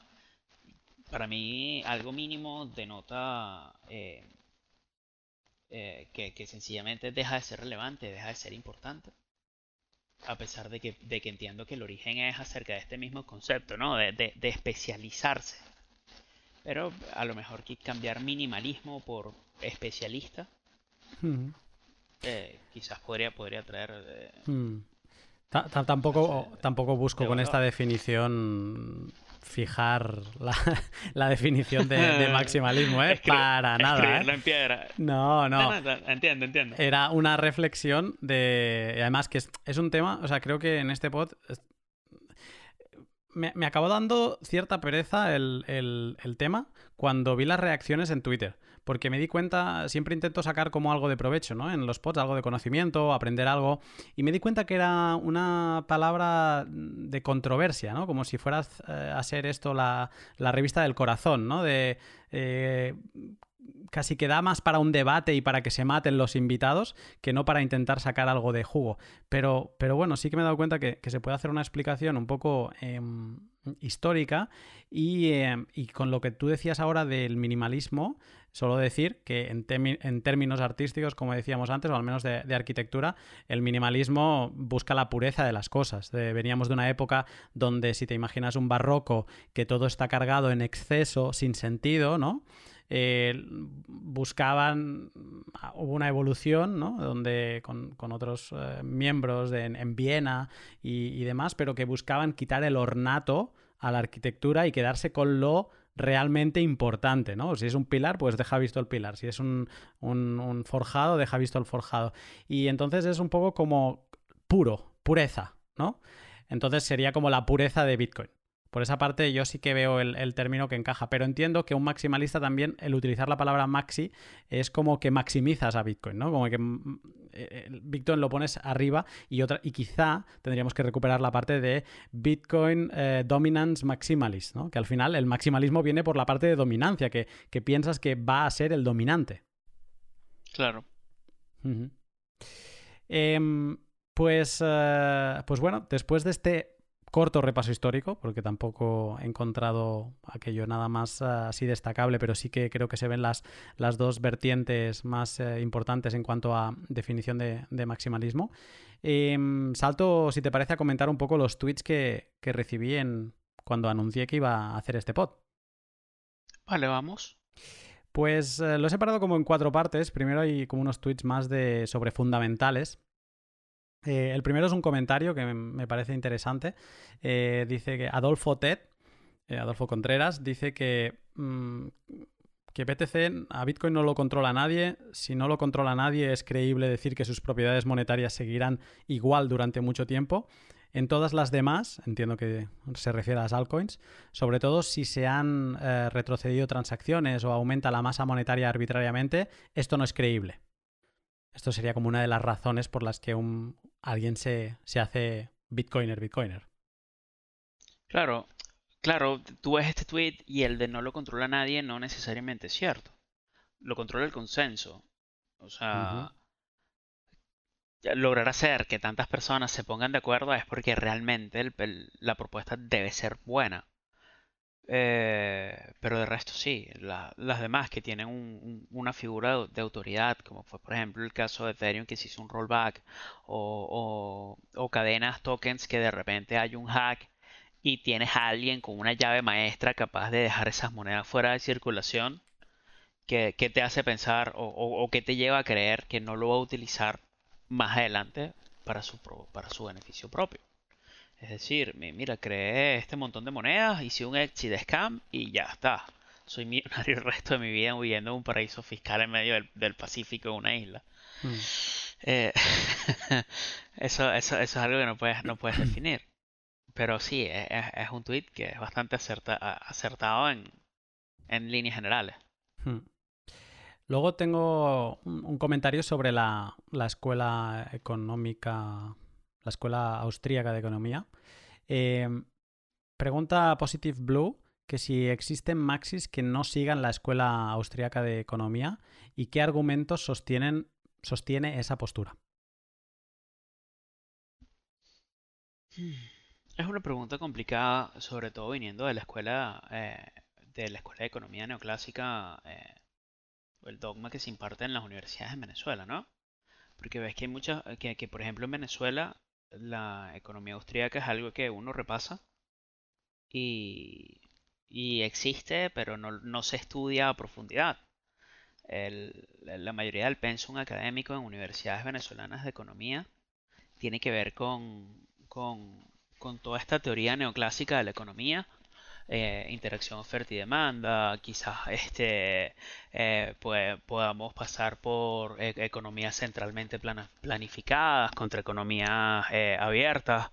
para mí algo mínimo denota eh, eh, que, sencillamente deja de ser relevante, deja de ser importante. A pesar de que, de que entiendo que el origen es acerca de este mismo concepto, ¿no? De, de, especializarse. Pero a lo mejor que cambiar minimalismo por especialista eh, quizás podría, podría traer... Eh, hmm. Tampoco, tampoco busco con esta definición fijar la, definición de, maximalismo, ¿eh? Para nada. ¿eh? en piedra. No, no. Entiendo, entiendo. Era una reflexión de. Además, que es, un tema. O sea, creo que en este pod. Me, me acabó dando cierta pereza el, el tema cuando vi las reacciones en Twitter porque me di cuenta, siempre intento sacar como algo de provecho, ¿no? En los pods, algo de conocimiento, aprender algo, y me di cuenta que era una palabra de controversia, ¿no? Como si fueras eh, a ser esto la, revista del corazón, ¿no? De... Eh, casi que da más para un debate y para que se maten los invitados que no para intentar sacar algo de jugo. Pero, pero bueno, sí que me he dado cuenta que, se puede hacer una explicación un poco em, histórica y, em, y, con lo que tú decías ahora del minimalismo, Solo decir que en, términos artísticos, como decíamos antes, o al menos de, arquitectura, el minimalismo busca la pureza de las cosas. veníamos de una época donde, si te imaginas un barroco, que todo está cargado en exceso, sin sentido, ¿no? Eh, buscaban, hubo una evolución, ¿no? Donde con, otros eh, miembros en, Viena y, demás, pero que buscaban quitar el ornato a la arquitectura y quedarse con lo realmente importante, ¿no? Si es un pilar, pues deja visto el pilar. Si es un, forjado, deja visto el forjado. Y entonces es un poco como puro, pureza, ¿no? Entonces sería como la pureza de Bitcoin. Por esa parte yo sí que veo el, término que encaja, pero entiendo que un maximalista también, el utilizar la palabra maxi, es como que maximizas a Bitcoin, ¿no? Como que mm, eh, Bitcoin lo pones arriba y, otra, y quizá tendríamos que recuperar la parte de Bitcoin eh, Dominance Maximalist, ¿no? Que al final el maximalismo viene por la parte de dominancia, que, piensas que va a ser el dominante. Claro. Em, pues, eh, pues bueno, después de este corto repaso histórico, porque tampoco he encontrado aquello nada más eh, así destacable, pero sí que creo que se ven las, las dos vertientes más eh, importantes en cuanto a definición de, maximalismo. Em, salto, si te parece, a comentar un poco los tweets que, recibí en, cuando anuncié que iba a hacer este pod. Vale, vamos. Pues lo he separado como en cuatro partes. Primero hay como unos tweets más de, sobre fundamentales eh, el primero es un comentario que me parece interesante. Eh, dice que Adolfo Ted, eh, Adolfo Contreras, dice que, mm, que BTC a Bitcoin no lo controla nadie. Si no lo controla nadie, es creíble decir que sus propiedades monetarias seguirán igual durante mucho tiempo. En todas las demás, entiendo que se refiere a las altcoins, sobre todo si se han retrocedido transacciones o aumenta la masa monetaria arbitrariamente, esto no es creíble. Esto sería como una de las razones por las que un, alguien se, se hace Bitcoiner, Bitcoiner. Claro, claro, tú ves este tweet y el de no lo controla nadie no necesariamente es cierto. Lo controla el consenso. O sea, lograr hacer que tantas personas se pongan de acuerdo es porque realmente la propuesta debe ser buena. Eh, pero de resto sí, las demás que tienen una figura de autoridad, como fue por ejemplo el caso de Ethereum que se hizo un rollback, o, cadenas tokens que de repente hay un hack y tienes a alguien con una llave maestra capaz de dejar esas monedas fuera de circulación, que, te hace pensar o, o, que te lleva a creer que no lo va a utilizar más adelante para su, para su beneficio propio. Es decir, mira, creé este montón de monedas, hice un exit scam y ya está. Soy millonario el resto de mi vida viviendo en un paraíso fiscal en medio del, Pacífico, en una isla. Hmm. Eh, eso, eso, es algo que no puedes, no puedes definir. Pero sí, e, e, es, un tweet que es bastante acertado en, en líneas generales. Hmm. Luego tengo un, comentario sobre la, la escuela económica la Escuela Austríaca de Economía. Em, pregunta Positive Blue que si existen maxis que no sigan la Escuela Austríaca de Economía y qué argumentos sostienen, sostiene esa postura. Es una pregunta complicada, sobre todo viniendo de la escuela eh, de la escuela de economía neoclásica, eh, el dogma que se imparte en las universidades en Venezuela, ¿no? Porque ves que hay muchas, que, que por ejemplo en Venezuela la economía austríaca es algo que uno repasa y, existe, pero no, se estudia a profundidad. la mayoría del pensum académico en universidades venezolanas de economía tiene que ver con, con toda esta teoría neoclásica de la economía eh, interacción oferta y demanda, quizás este eh, pues, podamos pasar por e, economías centralmente planificadas contra economías eh, abiertas,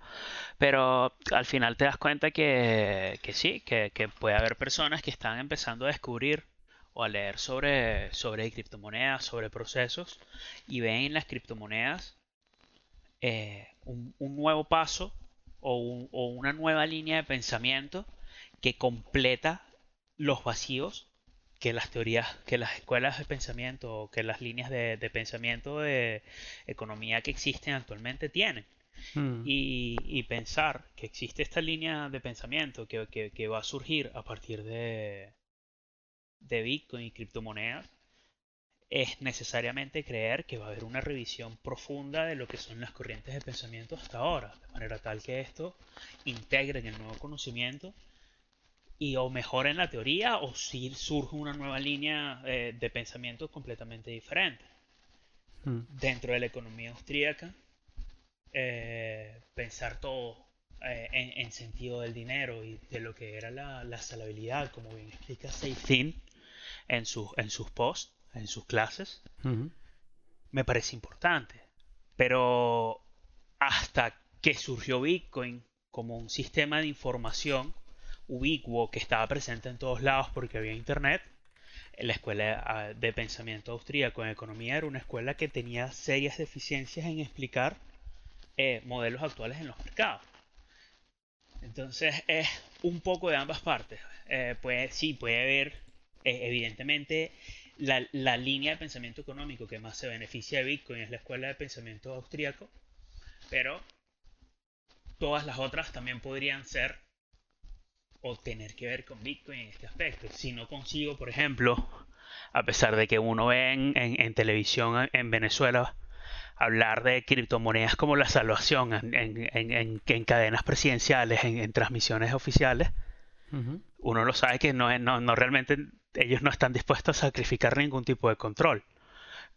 pero al final te das cuenta que, sí, que, puede haber personas que están empezando a descubrir o a leer sobre, sobre criptomonedas, sobre procesos, y ven en las criptomonedas un, nuevo paso o, o, una nueva línea de pensamiento que completa los vacíos que las teorías, que las escuelas de pensamiento, que las líneas de, pensamiento de economía que existen actualmente tienen. Hmm. Y, pensar que existe esta línea de pensamiento que, va a surgir a partir de, de Bitcoin y criptomonedas es necesariamente creer que va a haber una revisión profunda de lo que son las corrientes de pensamiento hasta ahora, de manera tal que esto integre en el nuevo conocimiento y o mejoren la teoría o si surge una nueva línea eh, de pensamiento completamente diferente. Hmm. Dentro de la economía austríaca, eh, pensar todo eh, en, sentido del dinero y de lo que era la, la salabilidad, como bien explica Seifin en, sus en sus posts, en sus clases, me parece importante. Pero hasta que surgió Bitcoin como un sistema de información, ubicuo que estaba presente en todos lados porque había internet, la escuela ah, de pensamiento austríaco en economía era una escuela que tenía serias deficiencias en explicar eh, modelos actuales en los mercados. Entonces es un poco de ambas partes. Puede, sí, puede haber, eh, evidentemente, la, la, línea de pensamiento económico que más se beneficia de Bitcoin es la escuela de pensamiento austríaco, pero todas las otras también podrían ser o tener que ver con Bitcoin en este aspecto. Si no consigo, por ejemplo, a pesar de que uno ve en, televisión en Venezuela hablar de criptomonedas como la salvación en, cadenas presidenciales, en, transmisiones oficiales, uno lo sabe que no, no, no realmente ellos no están dispuestos a sacrificar ningún tipo de control.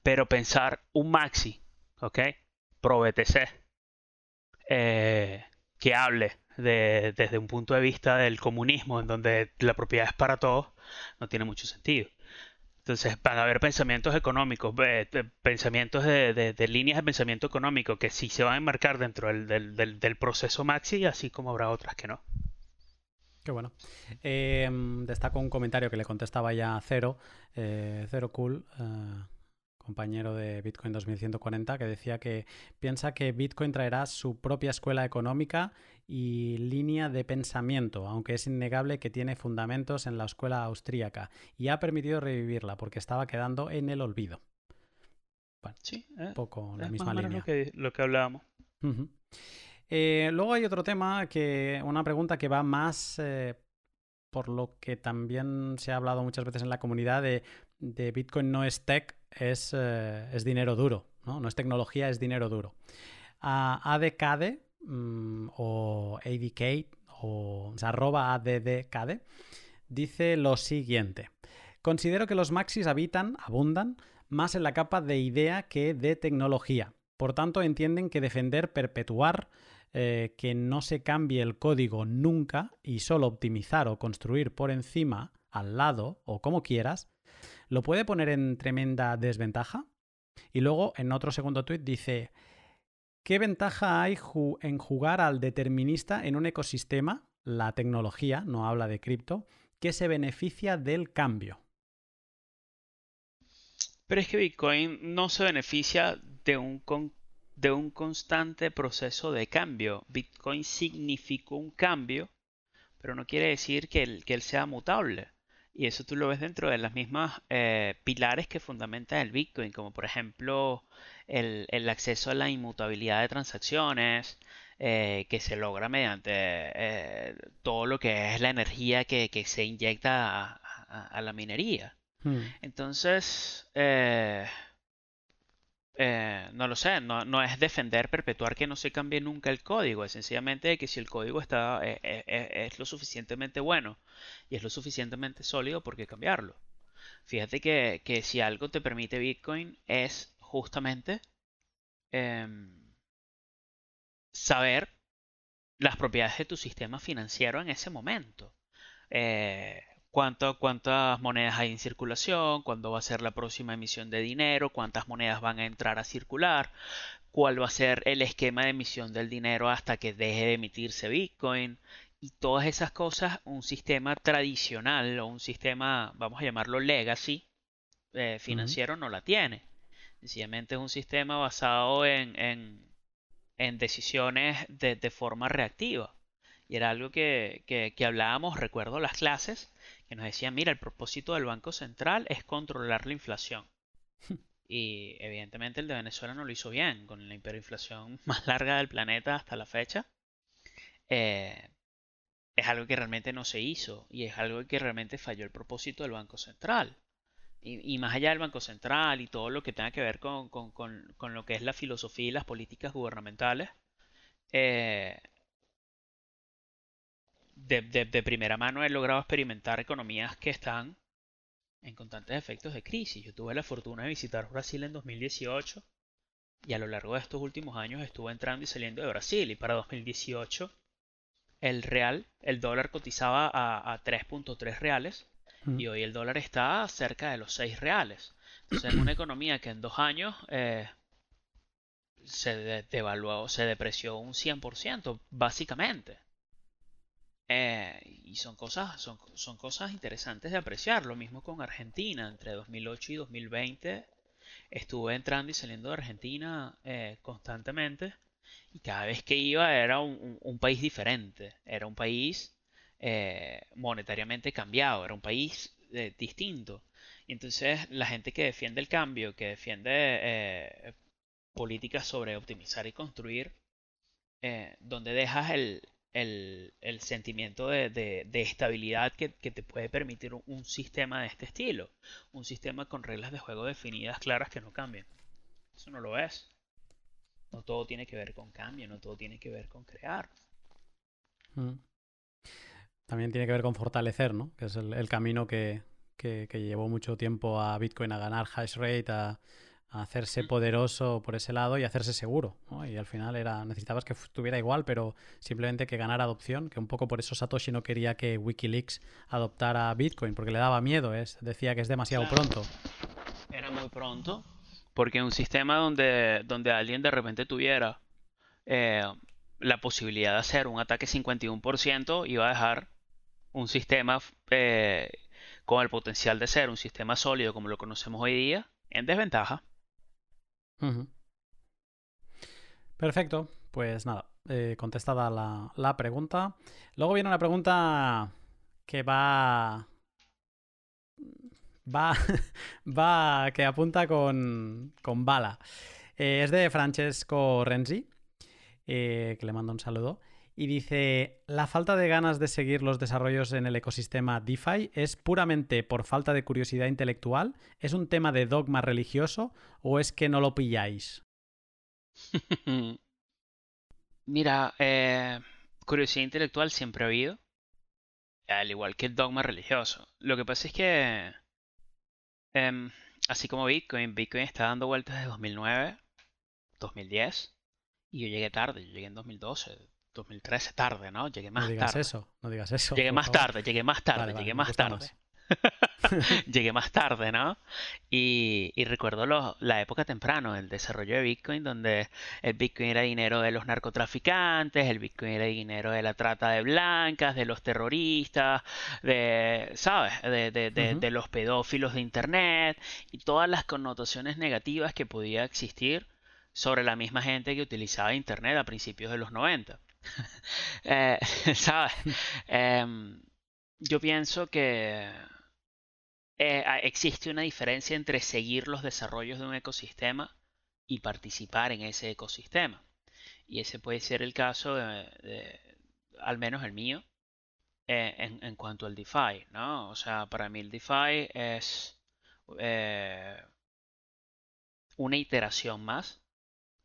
Pero pensar un maxi, ¿ok? Pro BTC, eh, que hable desde un punto de vista del comunismo, en donde la propiedad es para todos, no tiene mucho sentido. Entonces van a haber pensamientos económicos, pensamientos de, líneas de pensamiento económico que sí se van a enmarcar dentro del, proceso Maxi, así como habrá otras que no. Qué bueno. Em, destaco un comentario que le contestaba ya Cero, eh, Cero Cool. Eh, compañero de Bitcoin 2140, que decía que piensa que Bitcoin traerá su propia escuela económica y línea de pensamiento, aunque es innegable que tiene fundamentos en la escuela austríaca y ha permitido revivirla porque estaba quedando en el olvido. Bueno, sí, un eh, poco la misma línea. Lo que, lo que hablábamos. Eh, luego hay otro tema que, una pregunta que va más eh, por lo que también se ha hablado muchas veces en la comunidad de, de Bitcoin no es tech, es, eh, es dinero duro, ¿no? ¿no? es tecnología, es dinero duro. Uh, ADKD mm, o ADK o, arroba ADDKD dice lo siguiente. Considero que los maxis habitan, abundan, más en la capa de idea que de tecnología. Por tanto, entienden que defender, perpetuar, eh, que no se cambie el código nunca y solo optimizar o construir por encima, al lado o como quieras, lo puede poner en tremenda desventaja. Y luego en otro segundo tuit dice, ¿qué ventaja hay en jugar al determinista en un ecosistema, la tecnología, no habla de cripto, que se beneficia del cambio? Pero es que Bitcoin no se beneficia de un, de un constante proceso de cambio. Bitcoin significó un cambio, pero no quiere decir que que él sea mutable. Y eso tú lo ves dentro de las mismas eh, pilares que fundamentan el Bitcoin, como por ejemplo el, acceso a la inmutabilidad de transacciones, eh, que se logra mediante eh, todo lo que es la energía que, se inyecta a, la minería. Hmm. Entonces, eh, no lo sé, no, es defender, perpetuar que no se cambie nunca el código, es sencillamente que si el código está, eh, eh, es lo suficientemente bueno y es lo suficientemente sólido, ¿por qué cambiarlo? Fíjate que, si algo te permite Bitcoin es justamente em, saber las propiedades de tu sistema financiero en ese momento cuántas monedas hay en circulación, cuándo va a ser la próxima emisión de dinero, cuántas monedas van a entrar a circular, cuál va a ser el esquema de emisión del dinero hasta que deje de emitirse Bitcoin. Y todas esas cosas, un sistema tradicional o un sistema, vamos a llamarlo legacy, eh, financiero no la tiene. Sencillamente es un sistema basado en, en, decisiones de, forma reactiva. Y era algo que, que hablábamos, recuerdo las clases, que nos decían, mira, el propósito del Banco Central es controlar la inflación. y evidentemente el de Venezuela no lo hizo bien, con la hiperinflación más larga del planeta hasta la fecha. Eh, es algo que realmente no se hizo y es algo que realmente falló el propósito del Banco Central. Y, más allá del Banco Central y todo lo que tenga que ver con, con lo que es la filosofía y las políticas gubernamentales, eh, de, primera mano he logrado experimentar economías que están en constantes efectos de crisis. Yo tuve la fortuna de visitar Brasil en 2018 y a lo largo de estos últimos años estuve entrando y saliendo de Brasil y para 2018 el real, el dólar cotizaba a, 3.3 reales y hoy el dólar está cerca de los 6 reales. Entonces en una economía que en dos años eh, se devaluó, se depreció un 100% básicamente. Eh, y son, cosas, son, son cosas interesantes de apreciar. Lo mismo con Argentina. Entre 2008 y 2020 estuve entrando y saliendo de Argentina eh, constantemente. Y cada vez que iba era un, país diferente. Era un país eh, monetariamente cambiado. Era un país distinto. Y entonces la gente que defiende el cambio, que defiende políticas sobre optimizar y construir, donde dejas el, el, sentimiento de, estabilidad que, te puede permitir un, sistema de este estilo. Un sistema con reglas de juego definidas, claras, que no cambien. Eso no lo es. No todo tiene que ver con cambio, no todo tiene que ver con crear. Mm. También tiene que ver con fortalecer, ¿no? Que es el, camino que, que, llevó mucho tiempo a Bitcoin a ganar hash rate, a, hacerse poderoso por ese lado y hacerse seguro. Y al final era necesitabas que estuviera igual, pero simplemente que ganara adopción, que un poco por eso Satoshi no quería que Wikileaks adoptara Bitcoin, porque le daba miedo, es, decía que es demasiado pronto. Era muy pronto, porque un sistema donde, donde alguien de repente tuviera eh, la posibilidad de hacer un ataque 51% iba a dejar un sistema eh, con el potencial de ser un sistema sólido como lo conocemos hoy día en desventaja. Perfecto, pues nada, eh, contestada la, pregunta. Luego viene una pregunta que va. Va. va. que apunta con, con bala. Eh, es de Francesco Renzi, eh, que le mando un saludo. Y dice, la falta de ganas de seguir los desarrollos en el ecosistema DeFi es puramente por falta de curiosidad intelectual, es un tema de dogma religioso o es que no lo pilláis. Mira, eh, curiosidad intelectual siempre ha habido, al igual que el dogma religioso. Lo que pasa es que, em, así como Bitcoin, Bitcoin está dando vueltas desde 2009, 2010, y yo llegué tarde, yo llegué en 2012, 2013 tarde, ¿no? Llegué más tarde. No digas eso, no digas eso. Llegué más tarde, llegué más tarde, llegué más tarde. llegué más tarde, ¿no? Y, recuerdo la época temprano, el desarrollo de Bitcoin, donde el Bitcoin era dinero de los narcotraficantes, el Bitcoin era dinero de la trata de blancas, de los terroristas, de, ¿sabes? De, de los pedófilos de Internet y todas las connotaciones negativas que podía existir sobre la misma gente que utilizaba Internet a principios de los 90. Eh, ¿Sabes? Em, yo pienso que eh, existe una diferencia entre seguir los desarrollos de un ecosistema y participar en ese ecosistema. Y ese puede ser el caso, al menos el mío, eh, en, cuanto al DeFi, ¿no? O sea, para mí el DeFi es una iteración más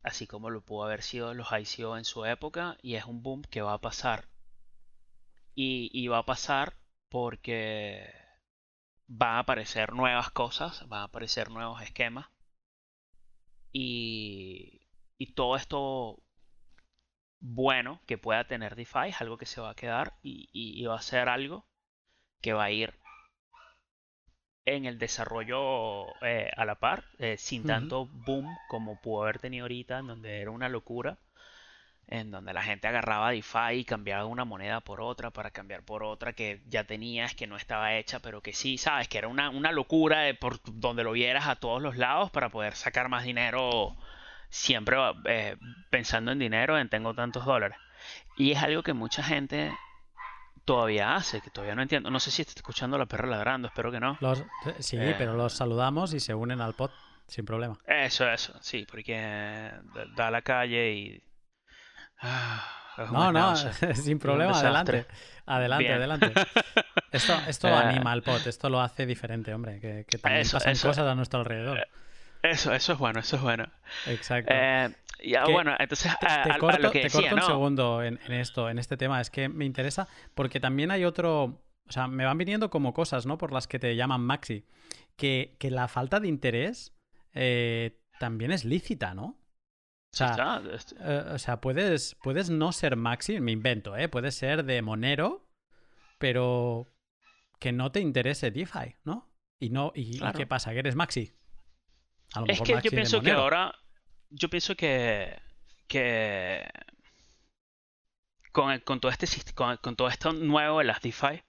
así como lo pudo haber sido los ICO en su época, y es un boom que va a pasar. Y, va a pasar porque van a aparecer nuevas cosas, van a aparecer nuevos esquemas. Y, todo esto bueno que pueda tener DeFi es algo que se va a quedar y, y va a ser algo que va a ir en el desarrollo eh, a la par, eh, sin tanto boom como pudo haber tenido ahorita, en donde era una locura, en donde la gente agarraba DeFi y cambiaba una moneda por otra para cambiar por otra que ya tenías, que no estaba hecha, pero que sí, sabes, que era una, una locura por donde lo vieras a todos los lados para poder sacar más dinero, siempre eh, pensando en dinero, en tengo tantos dólares. Y es algo que mucha gente todavía hace, que todavía no entiendo. No sé si está escuchando la perra ladrando, espero que no. sí, eh. pero los saludamos y se unen al pod sin problema. Eso, eso, sí, porque da a la calle y... Ah, no, no, sin problema, adelante. Adelante, adelante. Esto, esto eh. anima al pod, esto lo hace diferente, hombre, que, también pasan cosas a nuestro alrededor. Eh, eso, eso es bueno, eso es bueno. Exacto. Ya, bueno, entonces te, corto, un segundo en, esto, en este tema. Es que me interesa porque también hay otro. O sea, me van viniendo como cosas, ¿no? Por las que te llaman Maxi. Que, la falta de interés eh, también es lícita, ¿no? O sea, eh, o sea puedes, puedes no ser Maxi, me invento, ¿eh? Puedes ser de Monero, pero que no te interese DeFi, ¿no? Y no, y, ¿qué pasa? ¿Que eres Maxi? es que yo pienso que ahora yo pienso que, que con, con todo este con, con todo esto nuevo de las DeFi,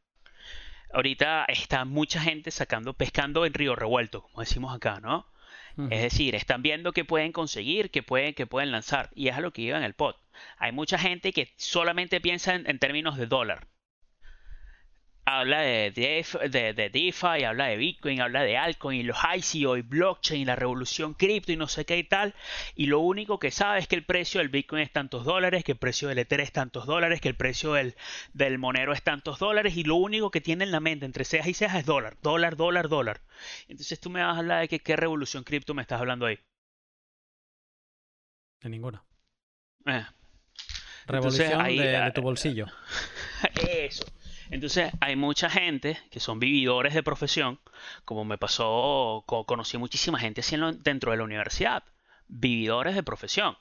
ahorita está mucha gente sacando, pescando en río revuelto, como decimos acá, ¿no? Es decir, están viendo qué pueden conseguir, qué pueden, qué pueden lanzar. Y es a lo que iba en el pod. Hay mucha gente que solamente piensa en términos de dólar habla de, de, de, DeFi, habla de Bitcoin, habla de altcoin, y los ICO y blockchain, y la revolución cripto y no sé qué y tal. Y lo único que sabe es que el precio del Bitcoin es tantos dólares, que el precio del Ether es tantos dólares, que el precio del, del monero es tantos dólares. Y lo único que tiene en la mente entre cejas y cejas es dólar, dólar, dólar, dólar. Entonces tú me vas a hablar de que qué revolución cripto me estás hablando ahí. De ninguna. Eh. Revolución de tu bolsillo. Eso. Entonces hay mucha gente que son vividores de profesión, como me pasó, conocí muchísima gente dentro de la universidad, vividores de profesión.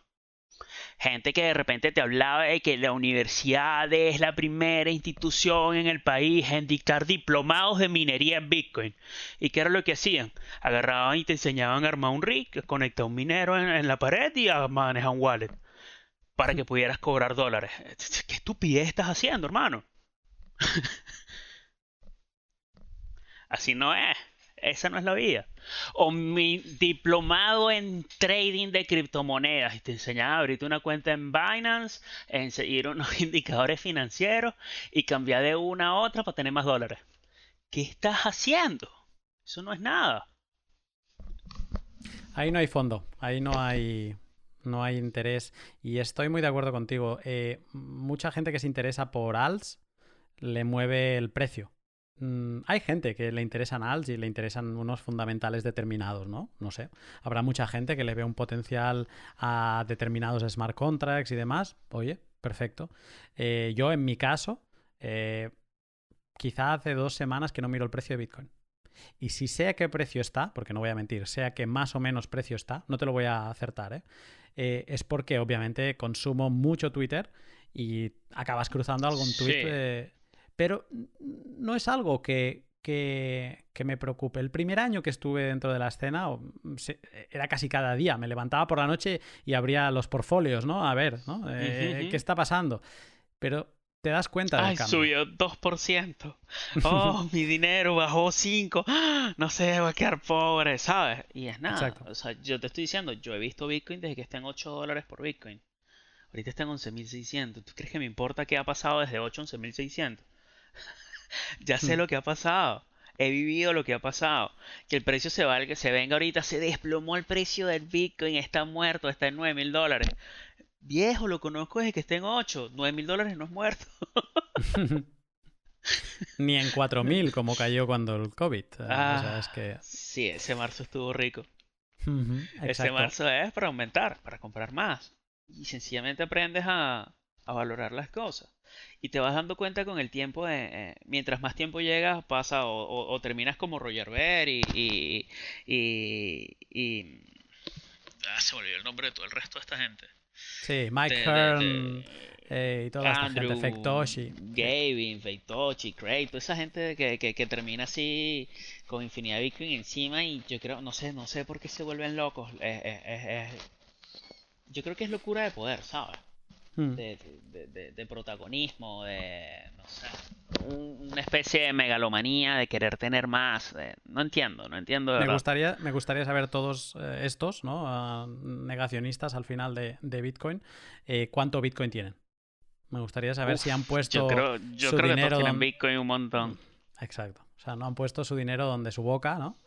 Gente que de repente te hablaba de que la universidad es la primera institución en el país en dictar diplomados de minería en Bitcoin. ¿Y qué era lo que hacían? Agarraban y te enseñaban a armar un rig, conectar un minero en, la pared y a manejar un wallet para que pudieras cobrar dólares. ¿Qué estupidez estás haciendo, hermano? Así no es. Esa no es la vida. O mi diplomado en trading de criptomonedas. Y te enseñaba a abrirte una cuenta en Binance, en seguir unos indicadores financieros y cambiar de una a otra para tener más dólares. ¿Qué estás haciendo? Eso no es nada. Ahí no hay fondo. Ahí no hay no hay interés. Y estoy muy de acuerdo contigo. Eh, mucha gente que se interesa por alts le mueve el precio. Mm, hay gente que le interesan alts y le interesan unos fundamentales determinados, ¿no? No sé. Habrá mucha gente que le ve un potencial a determinados smart contracts y demás. Oye, perfecto. Eh, yo, en mi caso, eh, quizá hace dos semanas que no miro el precio de Bitcoin. Y si sé a qué precio está, porque no voy a mentir, sea que más o menos precio está, no te lo voy a acertar, ¿eh? es porque obviamente consumo mucho Twitter y acabas cruzando algún tweet pero no es algo que, que, me preocupe. El primer año que estuve dentro de la escena era casi cada día. Me levantaba por la noche y abría los portfolios, ¿no? A ver, ¿no? Eh, ¿Qué está pasando? Pero te das cuenta del Ay, subió 2%. Oh, mi dinero bajó 5. No sé, voy a quedar pobre, ¿sabes? Y es nada. Exacto. O sea, yo te estoy diciendo, yo he visto Bitcoin desde que está en 8 dólares por Bitcoin. Ahorita está en 11.600. ¿Tú crees que me importa qué ha pasado desde 8 a 11.600? ya sé hmm. lo que ha pasado. He vivido lo que ha pasado. Que el precio se valga, se venga ahorita, se desplomó el precio del Bitcoin, está muerto, está en 9 mil dólares. Viejo, lo conozco desde que está en 8. 9 mil dólares no es muerto. Ni en 4 mil, como cayó cuando el COVID. Ah, que... Sí, ese marzo estuvo rico. ese marzo es para aumentar, para comprar más. Y sencillamente aprendes a, a valorar las cosas. Y te vas dando cuenta con el tiempo, de, eh, mientras más tiempo llegas, pasa o, terminas como Roger Ver y... y, y, ah, se olvidó el nombre de todo el resto de esta gente. Sí, Mike Hearn eh, y toda esta gente, Fektoshi. Gavin, Fektoshi, Craig, toda esa gente que, que, que, termina así con infinidad de Bitcoin encima y yo creo, no sé, no sé por qué se vuelven locos. yo creo que es locura de poder, ¿sabes? Hmm. de, protagonismo, de, no sé, una especie de megalomanía, de querer tener más. no entiendo, no entiendo. me, gustaría, me gustaría saber todos eh, estos, ¿no? Ah, negacionistas al final de, Bitcoin, eh, cuánto Bitcoin tienen. Me gustaría saber si han puesto yo creo, yo su creo dinero que tienen Bitcoin un montón. Exacto. O sea, no han puesto su dinero donde su boca, ¿no?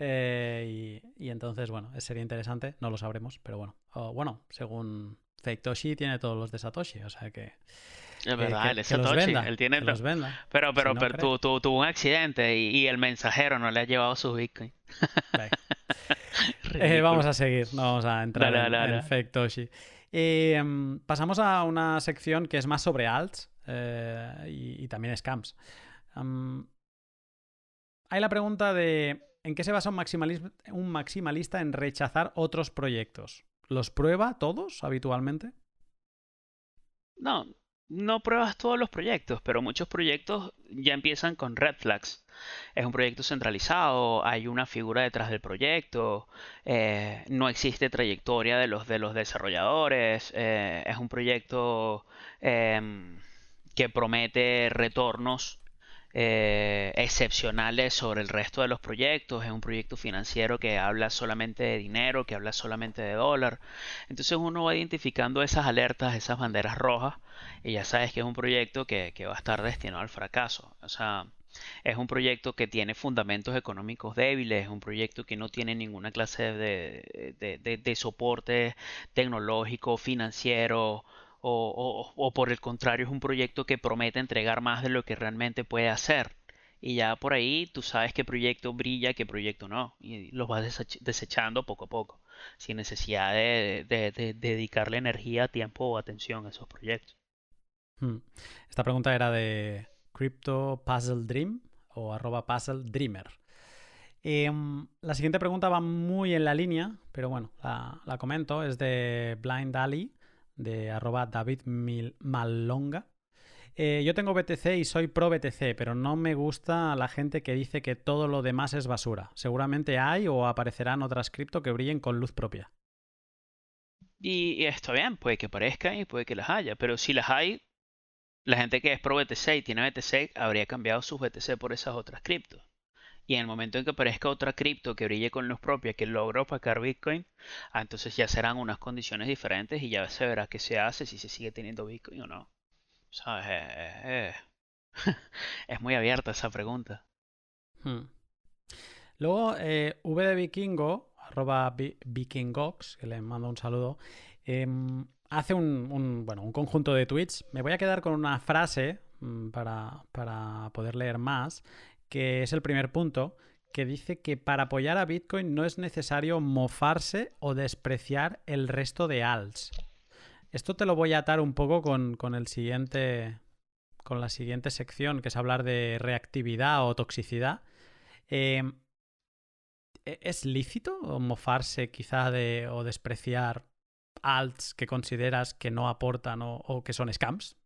Eh, y, y, entonces, bueno, sería interesante, no lo sabremos, pero bueno. bueno, según Fake tiene todos los de Satoshi, o sea que. Es verdad, él es Satoshi, él tiene los venda. Pero, pero, pero tuvo un accidente y, el mensajero no le ha llevado su Bitcoin. Eh, vamos a seguir, no vamos a entrar en, Fake em, pasamos a una sección que es más sobre alts eh, y, también scams. hay la pregunta de ¿en qué se basa un maximalista en rechazar otros proyectos? ¿Los prueba todos habitualmente? No, no pruebas todos los proyectos, pero muchos proyectos ya empiezan con red flags. Es un proyecto centralizado, hay una figura detrás del proyecto, eh, no existe trayectoria de los, de los desarrolladores, eh, es un proyecto em, que promete retornos eh, excepcionales sobre el resto de los proyectos. Es un proyecto financiero que habla solamente de dinero, que habla solamente de dólar. Entonces uno va identificando esas alertas, esas banderas rojas, y ya sabes que es un proyecto que, va a estar destinado al fracaso. O sea, es un proyecto que tiene fundamentos económicos débiles, es un proyecto que no tiene ninguna clase de soporte tecnológico, financiero, o, por el contrario es un proyecto que promete entregar más de lo que realmente puede hacer. Y ya por ahí tú sabes qué proyecto brilla, qué proyecto no. Y los vas desechando poco a poco, sin necesidad de, dedicarle energía, tiempo o atención a esos proyectos. Hmm. Esta pregunta era de Crypto Puzzle Dream o arroba Puzzle Dreamer. Em, la siguiente pregunta va muy en la línea, pero bueno, la, la comento. Es de Blind Ali de arroba David Malonga. Eh, yo tengo BTC y soy pro BTC, pero no me gusta la gente que dice que todo lo demás es basura. Seguramente hay o aparecerán otras cripto que brillen con luz propia. Y, esto bien, puede que parezcan y puede que las haya, pero si las hay, la gente que es pro BTC y tiene BTC habría cambiado sus BTC por esas otras criptos. Y en el momento en que aparezca otra cripto que brille con luz propia que logre opacar Bitcoin, ah, entonces ya serán unas condiciones diferentes y ya se verá qué se hace, si se sigue teniendo Bitcoin o no. ¿Sabes? es muy abierta esa pregunta. Hmm. Luego, eh, V de Vikingo, arroba Vikingox, que le mando un saludo, em, hace un, bueno, un conjunto de tweets. Me voy a quedar con una frase mm, para, para poder leer más, que es el primer punto, que dice que para apoyar a Bitcoin no es necesario mofarse o despreciar el resto de alts. Esto te lo voy a atar un poco con, el siguiente. con la siguiente sección, que es hablar de reactividad o toxicidad. Em, ¿e-, ¿Es lícito mofarse quizá de, o despreciar alts que consideras que no aportan o que son scams?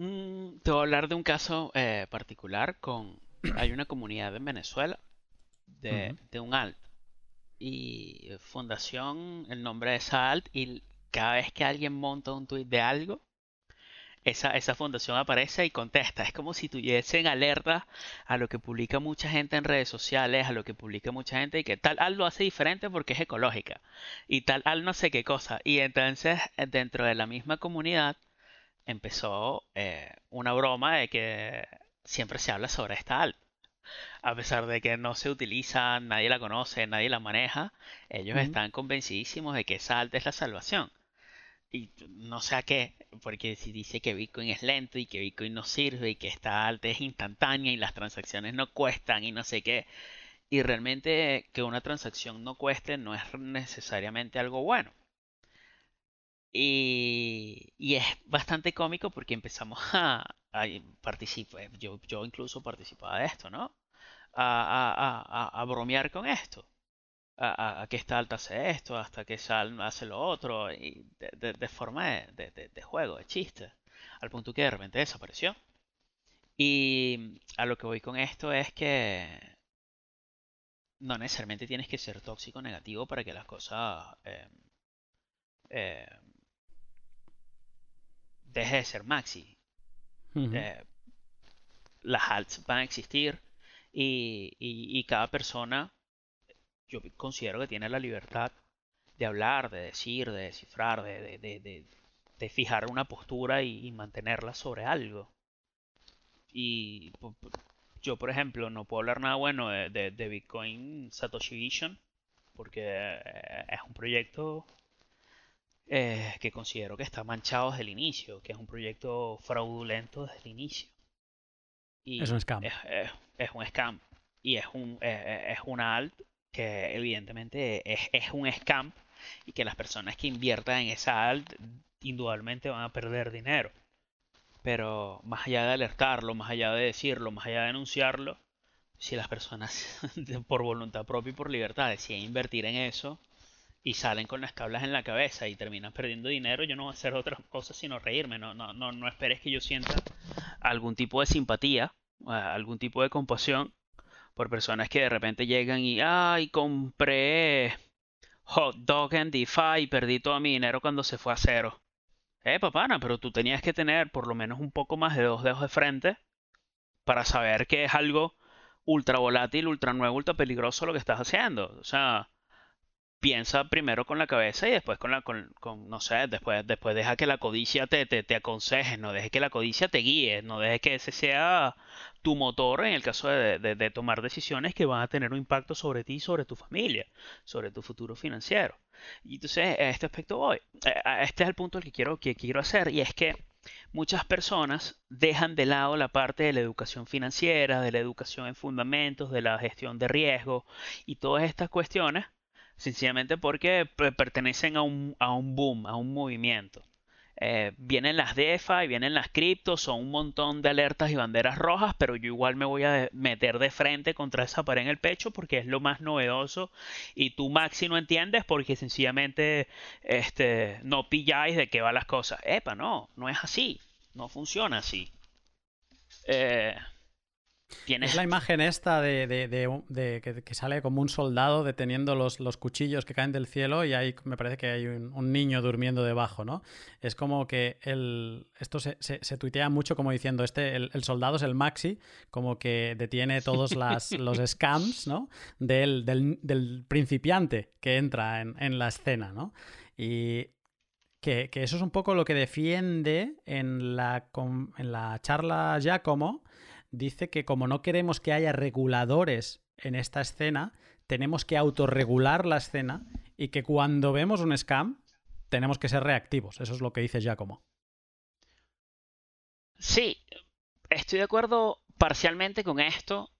Mm, te voy a hablar de un caso eh, particular con... Hay una comunidad en Venezuela de, un alt. Y fundación, el nombre de esa alt. Y cada vez que alguien monta un tweet de algo, esa, esa fundación aparece y contesta. Es como si tuviesen alerta a lo que publica mucha gente en redes sociales, a lo que publica mucha gente y que tal alt lo hace diferente porque es ecológica. Y tal alt no sé qué cosa. Y entonces dentro de la misma comunidad empezó eh, una broma de que siempre se habla sobre esta alt. A pesar de que no se utiliza, nadie la conoce, nadie la maneja, ellos están convencidísimos de que esa alt es la salvación. Y no sé a qué, porque si dice que Bitcoin es lento y que Bitcoin no sirve y que esta alt es instantánea y las transacciones no cuestan y no sé qué. Y realmente que una transacción no cueste no es necesariamente algo bueno. Y, es bastante cómico porque empezamos a, participar, yo, yo incluso participaba de esto, ¿no? A, bromear con esto. A, que esta alta hace esto, hasta que Sal hace lo otro, y de, forma de, de, juego, de chiste, al punto que de repente desapareció. Y a lo que voy con esto es que no necesariamente tienes que ser tóxico negativo para que las cosas eh, eh, deje de ser maxi. Eh, las alts van a existir y, cada persona, yo considero que tiene la libertad de hablar, de decir, de descifrar, de, de, fijar una postura y, mantenerla sobre algo. Y yo, por ejemplo, no puedo hablar nada bueno de, Bitcoin Satoshi Vision porque eh, es un proyecto eh, que considero que está manchado desde el inicio, que es un proyecto fraudulento desde el inicio. Y es un scam. Es, un scam. Y es, un, es una alt que evidentemente es, es un scam y que las personas que inviertan en esa alt indudablemente van a perder dinero. Pero más allá de alertarlo, más allá de decirlo, más allá de denunciarlo, si las personas por voluntad propia y por libertad deciden invertir en eso, y salen con las tablas en la cabeza y terminan perdiendo dinero, yo no voy a hacer otra cosa sino reírme. No, no, no, no esperes que yo sienta algún tipo de simpatía, algún tipo de compasión por personas que de repente llegan y, ay, compré hot dog en DeFi y perdí todo mi dinero cuando se fue a cero. Eh, papana, pero tú tenías que tener por lo menos un poco más de dos dedos de frente para saber que es algo ultra volátil, ultra nuevo, ultra peligroso lo que estás haciendo. O sea, piensa primero con la cabeza y después con la, con, no sé, después, después deja que la codicia te, te, aconseje, no deje que la codicia te guíe, no deje que ese sea tu motor en el caso de, de, tomar decisiones que van a tener un impacto sobre ti sobre tu familia, sobre tu futuro financiero. Y entonces, a este aspecto voy. Este es el punto que quiero, que quiero hacer y es que muchas personas dejan de lado la parte de la educación financiera, de la educación en fundamentos, de la gestión de riesgo y todas estas cuestiones sencillamente porque pertenecen a un, a un boom, a un movimiento. Eh, vienen las DeFi, vienen las criptos, son un montón de alertas y banderas rojas, pero yo igual me voy a meter de frente contra esa pared en el pecho porque es lo más novedoso y tú Maxi no entiendes porque sencillamente este, no pilláis de qué van las cosas. Epa, no, no es así, no funciona así. Eh, es la imagen esta de, que, sale como un soldado deteniendo los, los, cuchillos que caen del cielo y ahí me parece que hay un, niño durmiendo debajo, ¿no? Es como que el, esto se, se, tuitea mucho como diciendo, este, el, soldado es el Maxi, como que detiene todos las, los scams, ¿no? Del, del, principiante que entra en, en la escena, ¿no? Y que, que, eso es un poco lo que defiende en la, en la charla Giacomo dice que como no queremos que haya reguladores en esta escena, tenemos que autorregular la escena y que cuando vemos un scam tenemos que ser reactivos. Eso es lo que dice Giacomo. Sí, estoy de acuerdo parcialmente con esto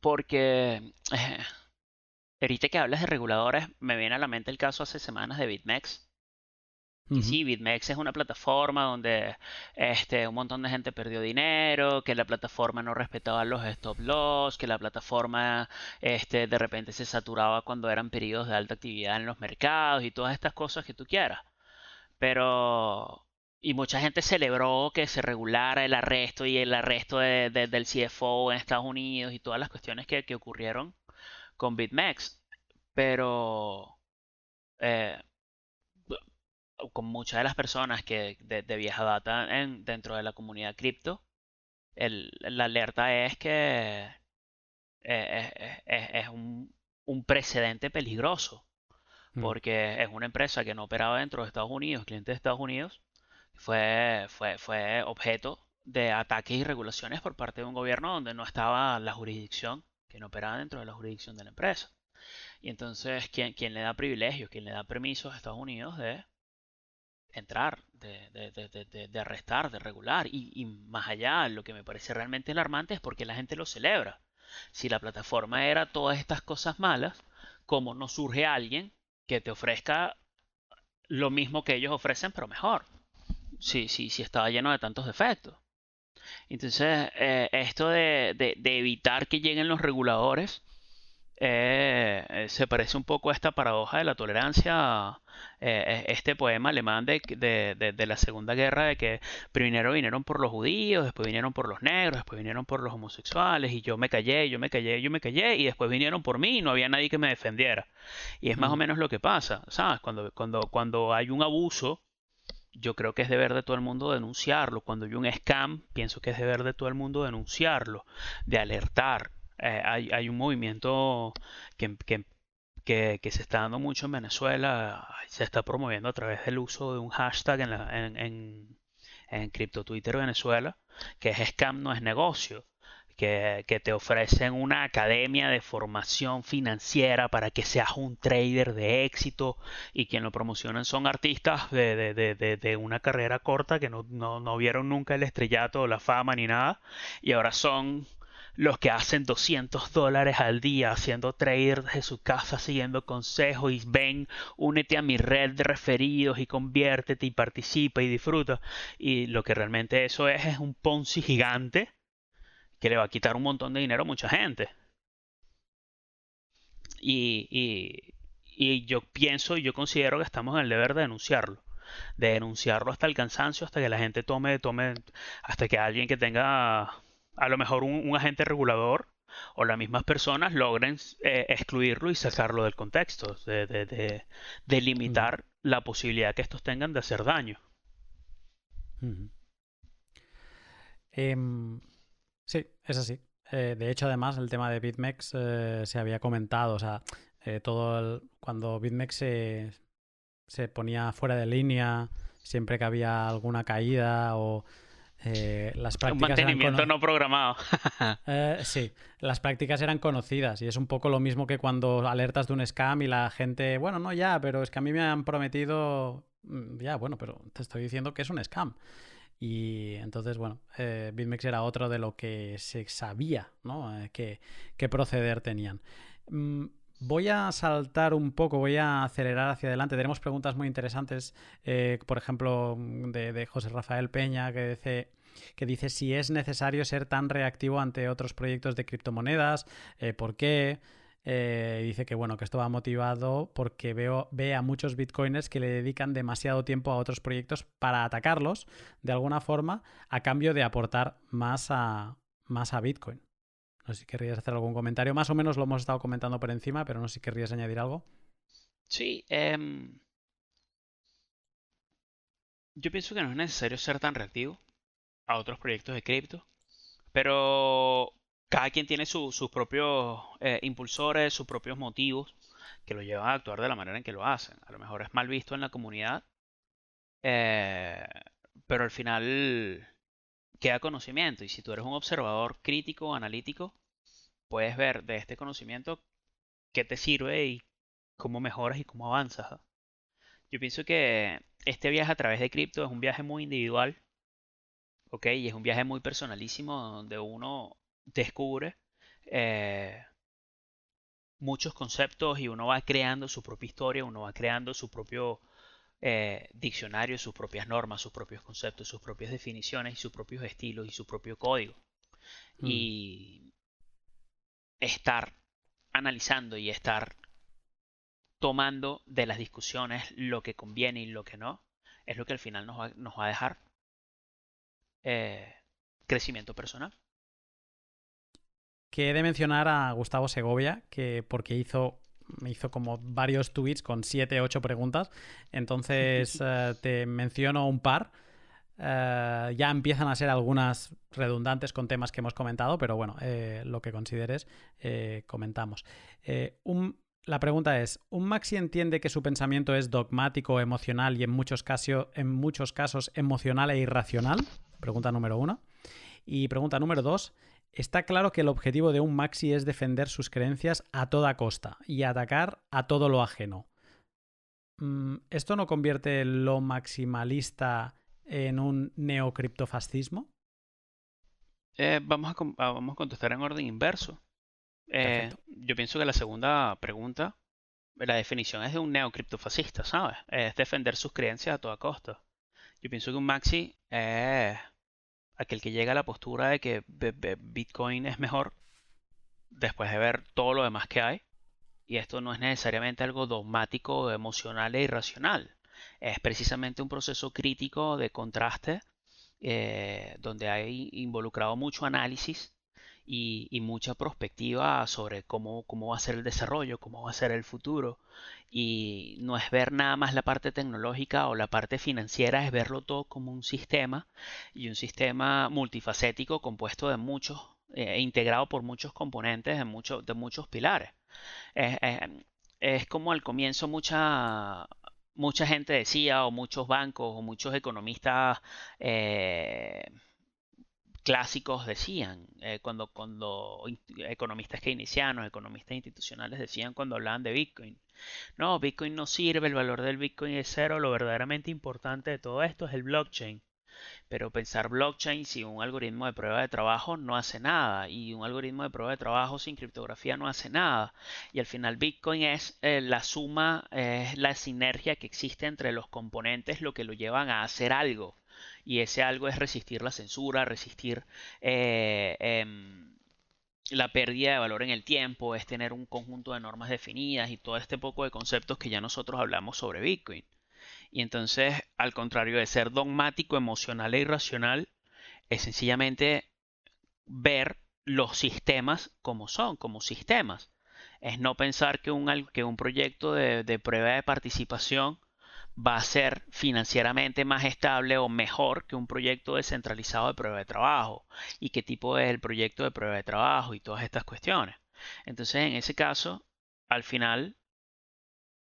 porque eh, ahorita que hablas de reguladores me viene a la mente el caso hace semanas de BitMEX sí, BitMEX es una plataforma donde este, un montón de gente perdió dinero, que la plataforma no respetaba los stop loss, que la plataforma este, de repente se saturaba cuando eran periodos de alta actividad en los mercados y todas estas cosas que tú quieras. Pero... Y mucha gente celebró que se regulara el arresto y el arresto del CFO en Estados Unidos y todas las cuestiones que, que ocurrieron con BitMEX. Pero... Eh, con muchas de las personas que de, vieja data en, dentro de la comunidad cripto, la alerta es que eh, es, un, precedente peligroso, mm. porque es una empresa que no operaba dentro de Estados Unidos, cliente de Estados Unidos, fue, fue, fue objeto de ataques y regulaciones por parte de un gobierno donde no estaba la jurisdicción, que no operaba dentro de la jurisdicción de la empresa. Y entonces, ¿quién, quién le da privilegios, quién le da permisos a Estados Unidos de entrar, de, arrestar, de regular. Y, más allá, lo que me parece realmente alarmante es porque la gente lo celebra. Si la plataforma era todas estas cosas malas, ¿cómo no surge alguien que te ofrezca lo mismo que ellos ofrecen, pero mejor? Si, si, si estaba lleno de tantos defectos. Entonces, eh, esto de, evitar que lleguen los reguladores eh, se parece un poco a esta paradoja de la tolerancia, eh, este poema alemán de, de, la Segunda Guerra, de que primero vinieron por los judíos, después vinieron por los negros, después vinieron por los homosexuales, y yo me callé, yo me callé, yo me callé, y después vinieron por mí y no había nadie que me defendiera. Y es más o menos lo que pasa, ¿sabes? Cuando, cuando, cuando hay un abuso, yo creo que es deber de todo el mundo denunciarlo. Cuando hay un scam, pienso que es deber de todo el mundo denunciarlo, de alertar, eh, hay, un movimiento que, que, se está dando mucho en Venezuela, se está promoviendo a través del uso de un hashtag en, en, en, en Crypto Twitter Venezuela, que es scam no es negocio. Que, que, te ofrecen una academia de formación financiera para que seas un trader de éxito y quien lo promocionan son artistas de, de, de, de una carrera corta que no, no, no, vieron nunca el estrellato la fama ni nada y ahora son los que hacen 200 dólares al día haciendo trader desde su casa siguiendo consejos y ven, únete a mi red de referidos y conviértete y participa y disfruta. Y lo que realmente eso es es un Ponzi gigante que le va a quitar un montón de dinero a mucha gente. Y, y yo pienso y yo considero que estamos en el deber de denunciarlo de denunciarlo hasta el cansancio, hasta que la gente tome, tome, hasta que alguien que tenga a lo mejor un, agente regulador o las mismas personas logren eh, excluirlo y sacarlo del contexto, de, de, limitar la posibilidad que estos tengan de hacer daño. Em, sí, es así. Eh, de hecho, además, el tema de BitMEX eh, se había comentado, o sea, todo cuando BitMEX se, se ponía fuera de línea siempre que había alguna caída o eh, las prácticas. Un mantenimiento no programado. Eh, sí, las prácticas eran conocidas y es un poco lo mismo que cuando alertas de un scam y la gente, bueno, no ya, pero es que a mí me han prometido. Mm, ya, bueno, pero te estoy diciendo que es un scam. Y entonces, bueno, eh, BitMEX era otro de lo que se sabía, ¿no? Eh, qué proceder tenían. Mm, Voy a saltar un poco, voy a acelerar hacia adelante. Tenemos preguntas muy interesantes, eh, por ejemplo, de, José Rafael Peña, que dice, que dice si es necesario ser tan reactivo ante otros proyectos de criptomonedas, eh, ¿por qué? Eh, dice que bueno, que esto va motivado porque veo, ve a muchos bitcoiners que le dedican demasiado tiempo a otros proyectos para atacarlos de alguna forma a cambio de aportar más a, más a Bitcoin. No sé si querrías hacer algún comentario. Más o menos lo hemos estado comentando por encima, pero no sé si querrías añadir algo. Sí. Em, yo pienso que no es necesario ser tan reactivo a otros proyectos de cripto, pero cada quien tiene sus propios eh, impulsores, sus propios motivos que lo llevan a actuar de la manera en que lo hacen. A lo mejor es mal visto en la comunidad, eh, pero al final queda conocimiento. Y si tú eres un observador crítico, analítico, puedes ver de este conocimiento qué te sirve y cómo mejoras y cómo avanzas. Yo pienso que este viaje a través de cripto es un viaje muy individual, ¿ok? Y es un viaje muy personalísimo donde uno descubre eh, muchos conceptos y uno va creando su propia historia, uno va creando su propio eh, diccionario, sus propias normas, sus propios conceptos, sus propias definiciones y sus propios estilos y su propio código. Mm. Y estar analizando y estar tomando de las discusiones lo que conviene y lo que no, es lo que al final nos va, a dejar eh, crecimiento personal. Que he de mencionar a Gustavo Segovia, que porque hizo me hizo como varios tweets con 7, 8 preguntas. Entonces eh, te menciono un par. Eh, ya empiezan a ser algunas redundantes con temas que hemos comentado, pero bueno, eh, lo que consideres, comentamos. la pregunta es, ¿un Maxi entiende que su pensamiento es dogmático, emocional y en muchos, casos, en muchos casos emocional e irracional? Pregunta número uno. Y pregunta número dos, Está claro que el objetivo de un maxi es defender sus creencias a toda costa y atacar a todo lo ajeno. Mm, ¿Esto no convierte lo maximalista en un neocriptofascismo? Eh, vamos, a, vamos a contestar en orden inverso. Eh, yo pienso que la segunda pregunta, la definición es de un neocriptofascista, ¿sabes? Es defender sus creencias a toda costa. Yo pienso que un maxi es aquel que llega a la postura de que Bitcoin es mejor después de ver todo lo demás que hay. Y esto no es necesariamente algo dogmático, emocional e irracional. Es precisamente un proceso crítico de contraste eh, donde hay involucrado mucho análisis y, mucha perspectiva sobre cómo, cómo va a ser el desarrollo, cómo va a ser el futuro. Y no es ver nada más la parte tecnológica o la parte financiera, es verlo todo como un sistema y un sistema multifacético compuesto de muchos, e integrado por muchos componentes de, muchos de muchos pilares. Es, como al comienzo mucha, mucha gente decía, o muchos bancos, o muchos economistas eh, clásicos decían, eh, cuando, cuando economistas keynesianos, economistas institucionales decían cuando hablaban de Bitcoin. No, Bitcoin no sirve, el valor del Bitcoin es cero, lo verdaderamente importante de todo esto es el blockchain. Pero pensar blockchain sin un algoritmo de prueba de trabajo no hace nada. Y un algoritmo de prueba de trabajo sin criptografía no hace nada. Y al final Bitcoin es eh, la suma, es la sinergia que existe entre los componentes lo que lo llevan a hacer algo y ese algo es resistir la censura, resistir eh, em, la pérdida de valor en el tiempo, es tener un conjunto de normas definidas y todo este poco de conceptos que ya nosotros hablamos sobre Bitcoin. Y entonces, al contrario de ser dogmático, emocional e irracional, es sencillamente ver los sistemas como son, como sistemas. Es no pensar que un, que un proyecto de, de prueba de participación va a ser financieramente más estable o mejor que un proyecto descentralizado de prueba de trabajo y qué tipo es el proyecto de prueba de trabajo y todas estas cuestiones. Entonces, en ese caso, al final,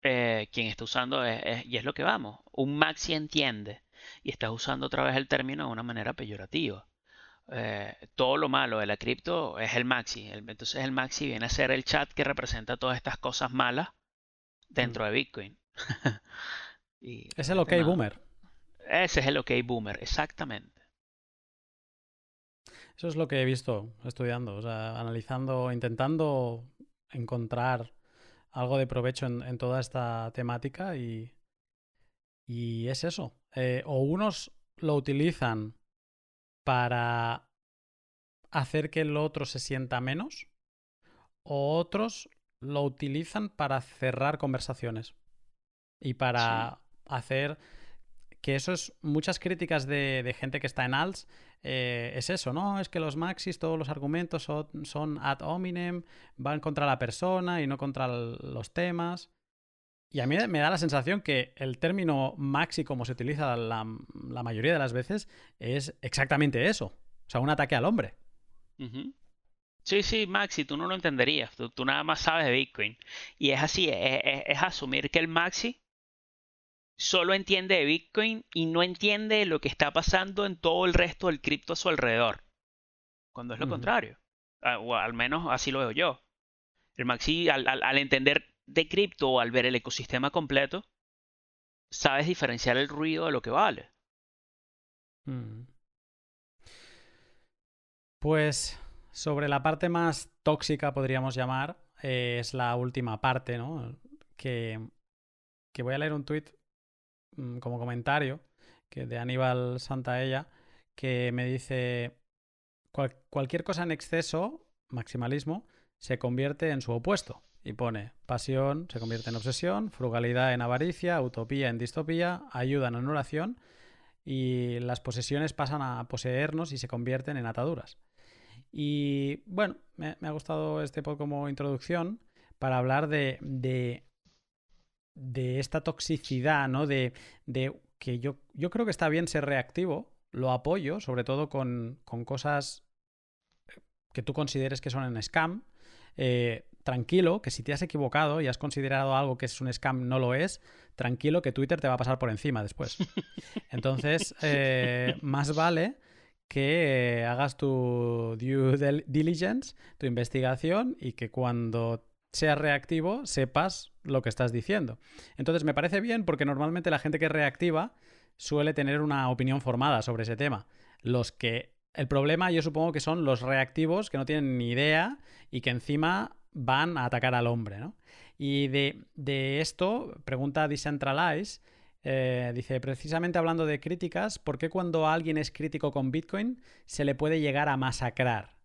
eh, quien está usando es, y es lo que vamos, un maxi entiende y estás usando otra vez el término de una manera peyorativa. Eh, todo lo malo de la cripto es el maxi. entonces el maxi viene a ser el chat que representa todas estas cosas malas dentro mm. de Bitcoin. es el OK Boomer. Ese es el OK Boomer, exactamente. Eso es lo que he visto estudiando, o sea, analizando, intentando encontrar algo de provecho en, toda esta temática y, y es eso. Eh, o unos lo utilizan para hacer que el otro se sienta menos, o otros lo utilizan para cerrar conversaciones y para hacer que eso es muchas críticas de, gente que está en alts, eh, es eso, ¿no? Es que los maxis, todos los argumentos son, ad hominem, van contra la persona y no contra los temas. Y a mí me da la sensación que el término maxi, como se utiliza la, mayoría de las veces, es exactamente eso. O sea, un ataque al hombre. Sí, sí, Maxi, tú no lo entenderías. Tú, nada más sabes de Bitcoin. Y es así, es asumir que el Maxi solo entiende de Bitcoin y no entiende lo que está pasando en todo el resto del cripto a su alrededor. Cuando es lo contrario. Ah, o al menos así lo veo yo. El Maxi, al, entender de cripto o al ver el ecosistema completo, sabes diferenciar el ruido de lo que vale. Mm. Pues sobre la parte más tóxica, podríamos llamar, eh, es la última parte, ¿no? Que, que voy a leer un tuit como comentario que de Aníbal Santaella que me dice cualquier cosa en exceso, maximalismo, se convierte en su opuesto. Y pone pasión se convierte en obsesión, frugalidad en avaricia, utopía en distopía, ayuda en anulación y las posesiones pasan a poseernos y se convierten en ataduras. Y bueno, me, ha gustado este poco como introducción para hablar de esta toxicidad, ¿no? De, de que yo, yo creo que está bien ser reactivo, lo apoyo, sobre todo con, con cosas que tú consideres que son en scam. Eh, tranquilo, que si te has equivocado y has considerado algo que es un scam, no lo es, tranquilo que Twitter te va a pasar por encima después. Entonces, eh, más vale que hagas tu due diligence, tu investigación y que cuando seas reactivo, sepas lo que estás diciendo. Entonces me parece bien porque normalmente la gente que reactiva suele tener una opinión formada sobre ese tema. Los que... El problema yo supongo que son los reactivos que no tienen ni idea y que encima van a atacar al hombre, ¿no? Y de, esto, pregunta Decentralize, eh, dice, precisamente hablando de críticas, ¿por qué cuando alguien es crítico con Bitcoin se le puede llegar a masacrar?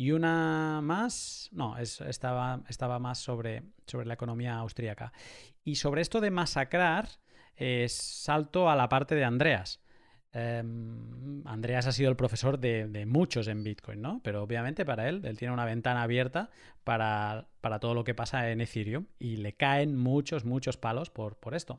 Y una más, no, estaba, estaba más sobre, sobre la economía austríaca. Y sobre esto de masacrar, salto a la parte de Andreas. Em, Andreas ha sido el profesor de, muchos en Bitcoin, ¿no? Pero obviamente para él, él tiene una ventana abierta para, todo lo que pasa en Ethereum y le caen muchos, muchos palos por, por esto.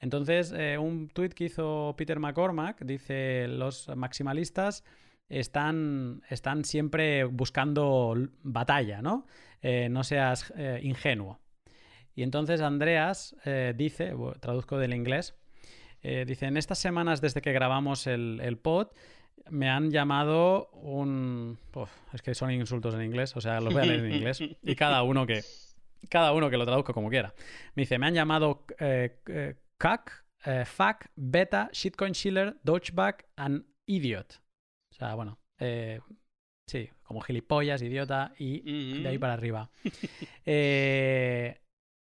Entonces, eh, un tweet que hizo Peter McCormack dice, los maximalistas están, están siempre buscando batalla, ¿no? Eh, no seas eh, ingenuo. Y entonces Andreas eh, dice, traduzco del inglés, dice, en estas semanas desde que grabamos el, pod, me han llamado un... es que son insultos en inglés, o sea, los voy a leer en inglés. Y cada uno que, cada uno que lo traduzca como quiera. Me dice, me han llamado CAC, FAC, Beta, Shitcoin Shiller, Dogeback and Idiot. O sea, bueno, eh, sí, como gilipollas, idiota y de ahí para arriba. Eh,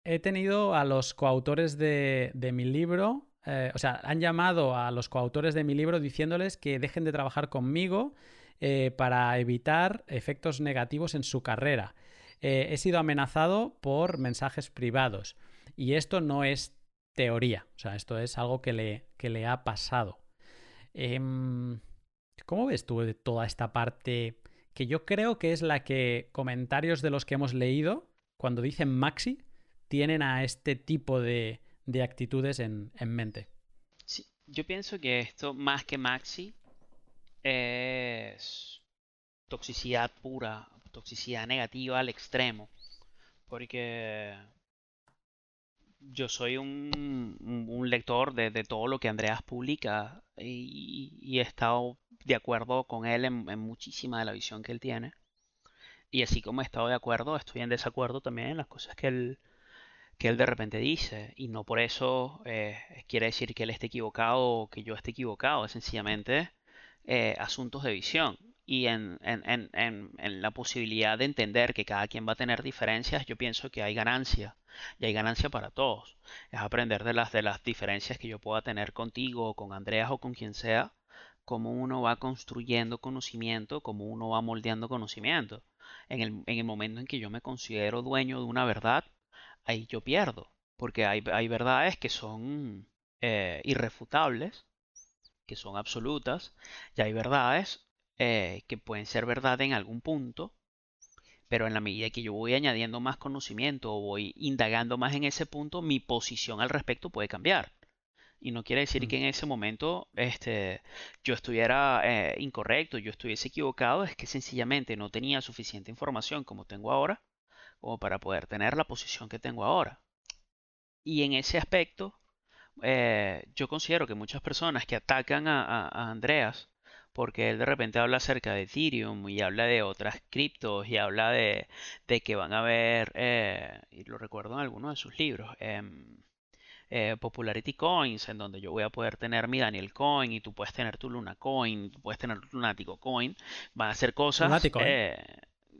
he tenido a los coautores de, mi libro, eh, o sea, han llamado a los coautores de mi libro diciéndoles que dejen de trabajar conmigo eh, para evitar efectos negativos en su carrera. Eh, he sido amenazado por mensajes privados y esto no es teoría, o sea, esto es algo que le, que le ha pasado. ¿Cómo ves tú toda esta parte que yo creo que es la que comentarios de los que hemos leído, cuando dicen Maxi, tienen a este tipo de, de actitudes en, en mente? Sí, yo pienso que esto, más que Maxi, es toxicidad pura, toxicidad negativa al extremo. Porque yo soy un, lector de, todo lo que Andreas publica y, he estado de acuerdo con él en, muchísima de la visión que él tiene. Y así como he estado de acuerdo, estoy en desacuerdo también en las cosas que él, que él de repente dice. Y no por eso eh, quiere decir que él esté equivocado o que yo esté equivocado. Es sencillamente eh, asuntos de visión y en, la posibilidad de entender que cada quien va a tener diferencias, yo pienso que hay ganancia y hay ganancia para todos. Es aprender de las, de las diferencias que yo pueda tener contigo, con Andreas o con quien sea, cómo uno va construyendo conocimiento, cómo uno va moldeando conocimiento. En el, en el momento en que yo me considero dueño de una verdad, ahí yo pierdo, porque hay, hay verdades que son eh, irrefutables, que son absolutas, y hay verdades eh, que pueden ser verdad en algún punto, pero en la medida que yo voy añadiendo más conocimiento o voy indagando más en ese punto, mi posición al respecto puede cambiar. Y no quiere decir mm. que en ese momento este, yo estuviera eh, incorrecto, yo estuviese equivocado, es que sencillamente no tenía suficiente información como tengo ahora, como para poder tener la posición que tengo ahora. Y en ese aspecto, eh, yo considero que muchas personas que atacan a Andreas porque él de repente habla acerca de Ethereum y habla de otras criptos y habla de, que van a haber, eh, y lo recuerdo en algunos de sus libros, em, eh, Popularity Coins, en donde yo voy a poder tener mi Daniel Coin y tú puedes tener tu Luna Coin, tú puedes tener tu Lunatico Coin, van a hacer cosas... Lunatico, eh,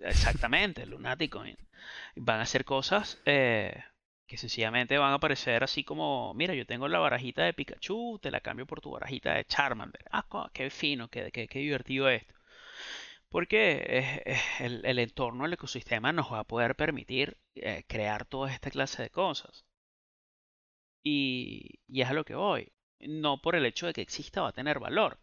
exactamente, Lunatico Coin. Van a hacer cosas que sencillamente van a aparecer así como, mira, yo tengo la barajita de Pikachu, te la cambio por tu barajita de Charmander. Ah, qué fino, qué, qué, qué divertido esto. Porque el, el, entorno, el ecosistema nos va a poder permitir eh, crear toda esta clase de cosas. Y, y es a lo que voy. No por el hecho de que exista va a tener valor.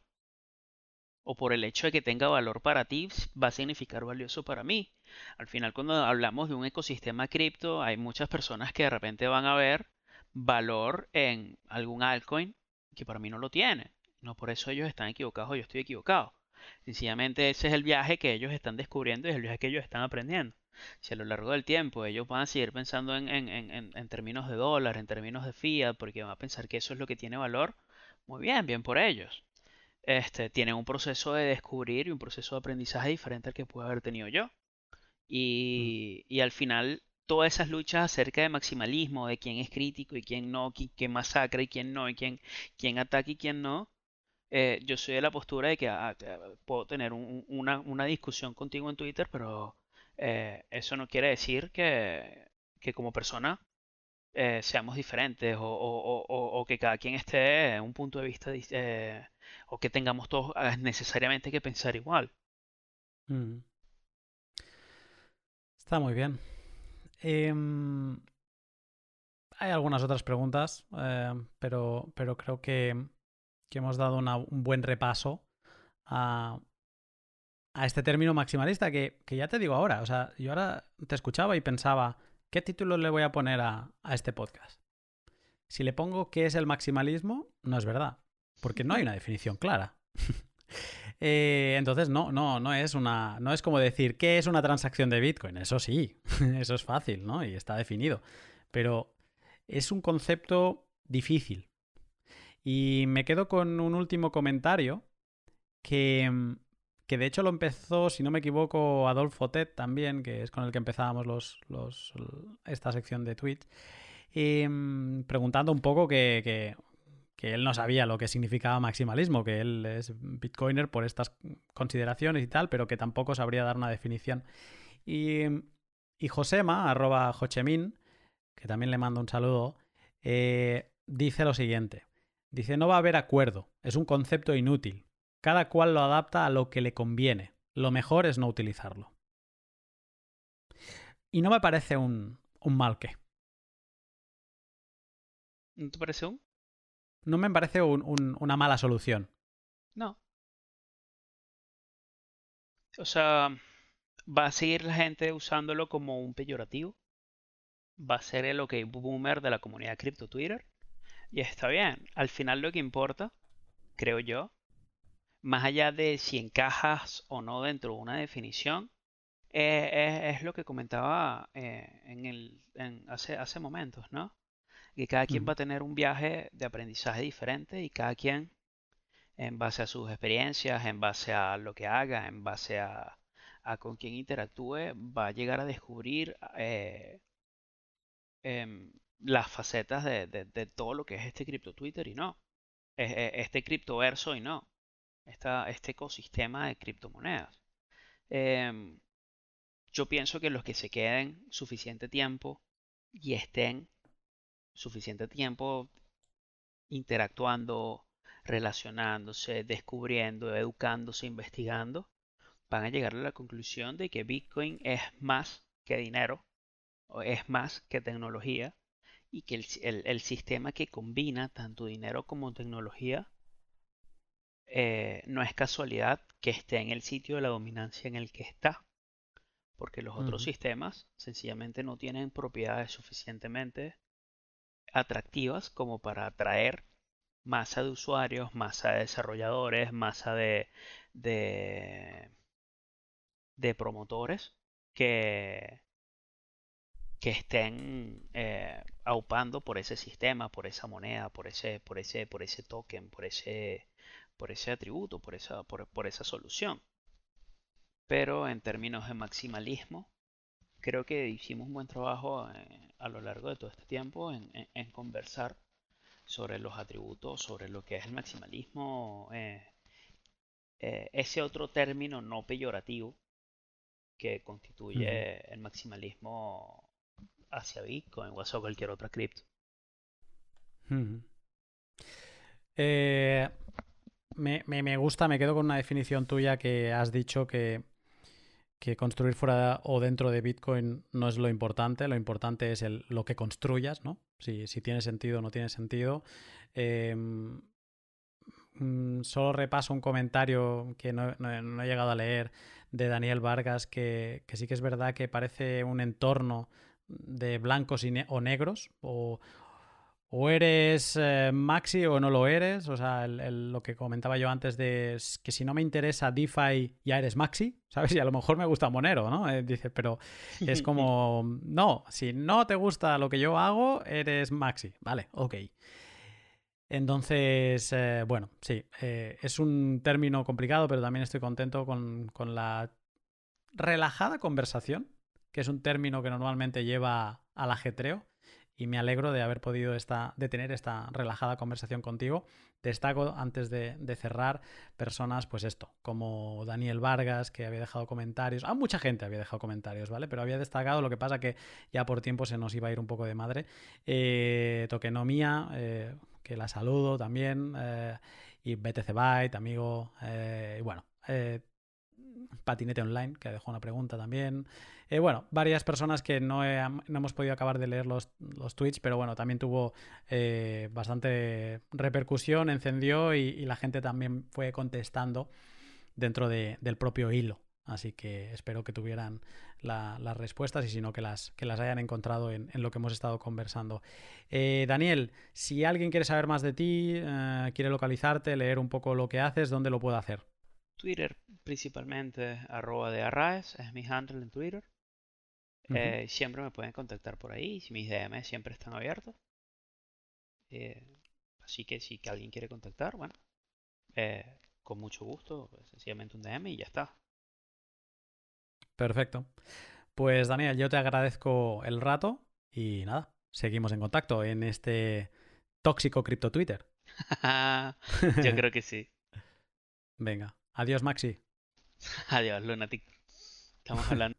O por el hecho de que tenga valor para ti va a significar valioso para mí. Al final, cuando hablamos de un ecosistema cripto, hay muchas personas que de repente van a ver valor en algún altcoin que para mí no lo tiene. No por eso ellos están equivocados o yo estoy equivocado. Sencillamente ese es el viaje que ellos están descubriendo y es el viaje que ellos están aprendiendo. Si a lo largo del tiempo ellos van a seguir pensando en, en términos de dólar, en términos de fiat, porque van a pensar que eso es lo que tiene valor, muy bien, bien por ellos. Este, tienen un proceso de descubrir y un proceso de aprendizaje diferente al que pude haber tenido yo. Mm. Y, al final, todas esas luchas acerca de maximalismo, de quién es crítico y quién no, quién, masacra y quién no, y quién, quién ataca y quién no, eh, yo soy de la postura de que ah, puedo tener una, una, discusión contigo en Twitter, pero eh, eso no quiere decir que, que como persona eh, seamos diferentes o, o, o, que cada quien esté en un punto de vista o que tengamos todos ah, necesariamente que pensar igual. Mm. Está muy bien. Em, hay algunas otras preguntas, pero, pero creo que, hemos dado un buen repaso a, a este término maximalista que, ya te digo ahora. O sea, yo ahora te escuchaba y pensaba, ¿qué título le voy a poner a, a este podcast? Si le pongo qué es el maximalismo, no es verdad, porque no hay una definición clara. Eh, entonces, no, no, no es una. No es como decir, ¿qué es una transacción de Bitcoin? Eso sí, eso es fácil, ¿no? Y está definido. Pero es un concepto difícil. Y me quedo con un último comentario que, que de hecho lo empezó, si no me equivoco, Adolfo Ted también, que es con el que empezábamos los, los, esta sección de tweets, em, preguntando un poco que, que él no sabía lo que significaba maximalismo, que él es bitcoiner por estas consideraciones y tal, pero que tampoco sabría dar una definición. Y, y Josema, arroba Jochemin, que también le mando un saludo, eh, dice lo siguiente. Dice, no va a haber acuerdo, es un concepto inútil. Cada cual lo adapta a lo que le conviene. Lo mejor es no utilizarlo. Y no me parece un, un mal qué. ¿No te parece un? No me parece una mala solución. No. O sea, va a seguir la gente usándolo como un peyorativo. Va a ser el OK boomer de la comunidad cripto Twitter. Y está bien. Al final lo que importa, creo yo, más allá de si encajas o no dentro de una definición, eh, es, lo que comentaba eh, en el, hace, hace momentos, ¿no? Que cada quien va a tener un viaje de aprendizaje diferente y cada quien, en base a sus experiencias, en base a lo que haga, en base a, con quién interactúe, va a llegar a descubrir eh, em, las facetas de, todo lo que es este cripto Twitter y no. este criptoverso y no. Este ecosistema de criptomonedas. Em, yo pienso que los que se queden suficiente tiempo y estén suficiente tiempo interactuando, relacionándose, descubriendo, educándose, investigando, van a llegar a la conclusión de que Bitcoin es más que dinero, o es más que tecnología, y que el, sistema que combina tanto dinero como tecnología eh, no es casualidad que esté en el sitio de la dominancia en el que está, porque los otros sistemas sencillamente no tienen propiedades suficientemente atractivas como para atraer masa de usuarios, masa de desarrolladores, masa de, de, promotores que, que estén eh, aupando por ese sistema, por esa moneda, por ese, por ese, por ese token, por ese, por ese atributo, por esa, por esa solución. Pero en términos de maximalismo, creo que hicimos un buen trabajo eh, a lo largo de todo este tiempo en, conversar sobre los atributos, sobre lo que es el maximalismo, eh, eh, ese otro término no peyorativo que constituye el maximalismo hacia Bitcoin o hacia cualquier otra cripto. Me, me, gusta, me quedo con una definición tuya que has dicho que que construir fuera o dentro de Bitcoin no es lo importante, lo importante es el, lo que construyas, ¿no? Si, tiene sentido o no tiene sentido. Em, mm, solo repaso un comentario que no, he llegado a leer de Daniel Vargas, que, que, sí que es verdad que parece un entorno de blancos o negros, o, o eres eh, maxi o no lo eres. O sea, lo que comentaba yo antes de que si no me interesa DeFi, ya eres maxi, ¿sabes? Y a lo mejor me gusta Monero, ¿no? Eh, dice, pero es como, no, si no te gusta lo que yo hago, eres maxi. Vale, ok. Entonces, eh, bueno, sí, es un término complicado, pero también estoy contento con, con la relajada conversación, que es un término que normalmente lleva al ajetreo y me alegro de haber podido esta, de tener esta relajada conversación contigo. Destaco antes de, cerrar personas, pues esto, como Daniel Vargas, que había dejado comentarios. Ah, mucha gente había dejado comentarios, ¿vale? Pero había destacado, lo que pasa que ya por tiempo se nos iba a ir un poco de madre. Eh, Tokenomía, eh, que la saludo también. Eh, y BTC Byte, amigo. y bueno, Patinete Online, que dejó una pregunta también. Eh, bueno, varias personas que no, hemos podido acabar de leer los, tweets, pero bueno, también tuvo eh, bastante repercusión, encendió y, la gente también fue contestando dentro del propio hilo. Así que espero que tuvieran las respuestas y si no, que las, que las hayan encontrado en, lo que hemos estado conversando. Eh, Daniel, si alguien quiere saber más de ti, quiere localizarte, leer un poco lo que haces, ¿dónde lo puede hacer? Twitter principalmente, arroba de Arraes, es mi handle en Twitter. Eh, siempre me pueden contactar por ahí, mis DM siempre están abiertos. Eh, así que si alguien quiere contactar, bueno, eh, con mucho gusto, pues, sencillamente un DM y ya está. Perfecto. Pues Daniel, yo te agradezco el rato y nada, seguimos en contacto en este tóxico cripto Twitter. yo creo que sí. Venga, adiós Maxi. Adiós, Lunatic. Estamos hablando.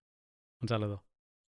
Un saludo.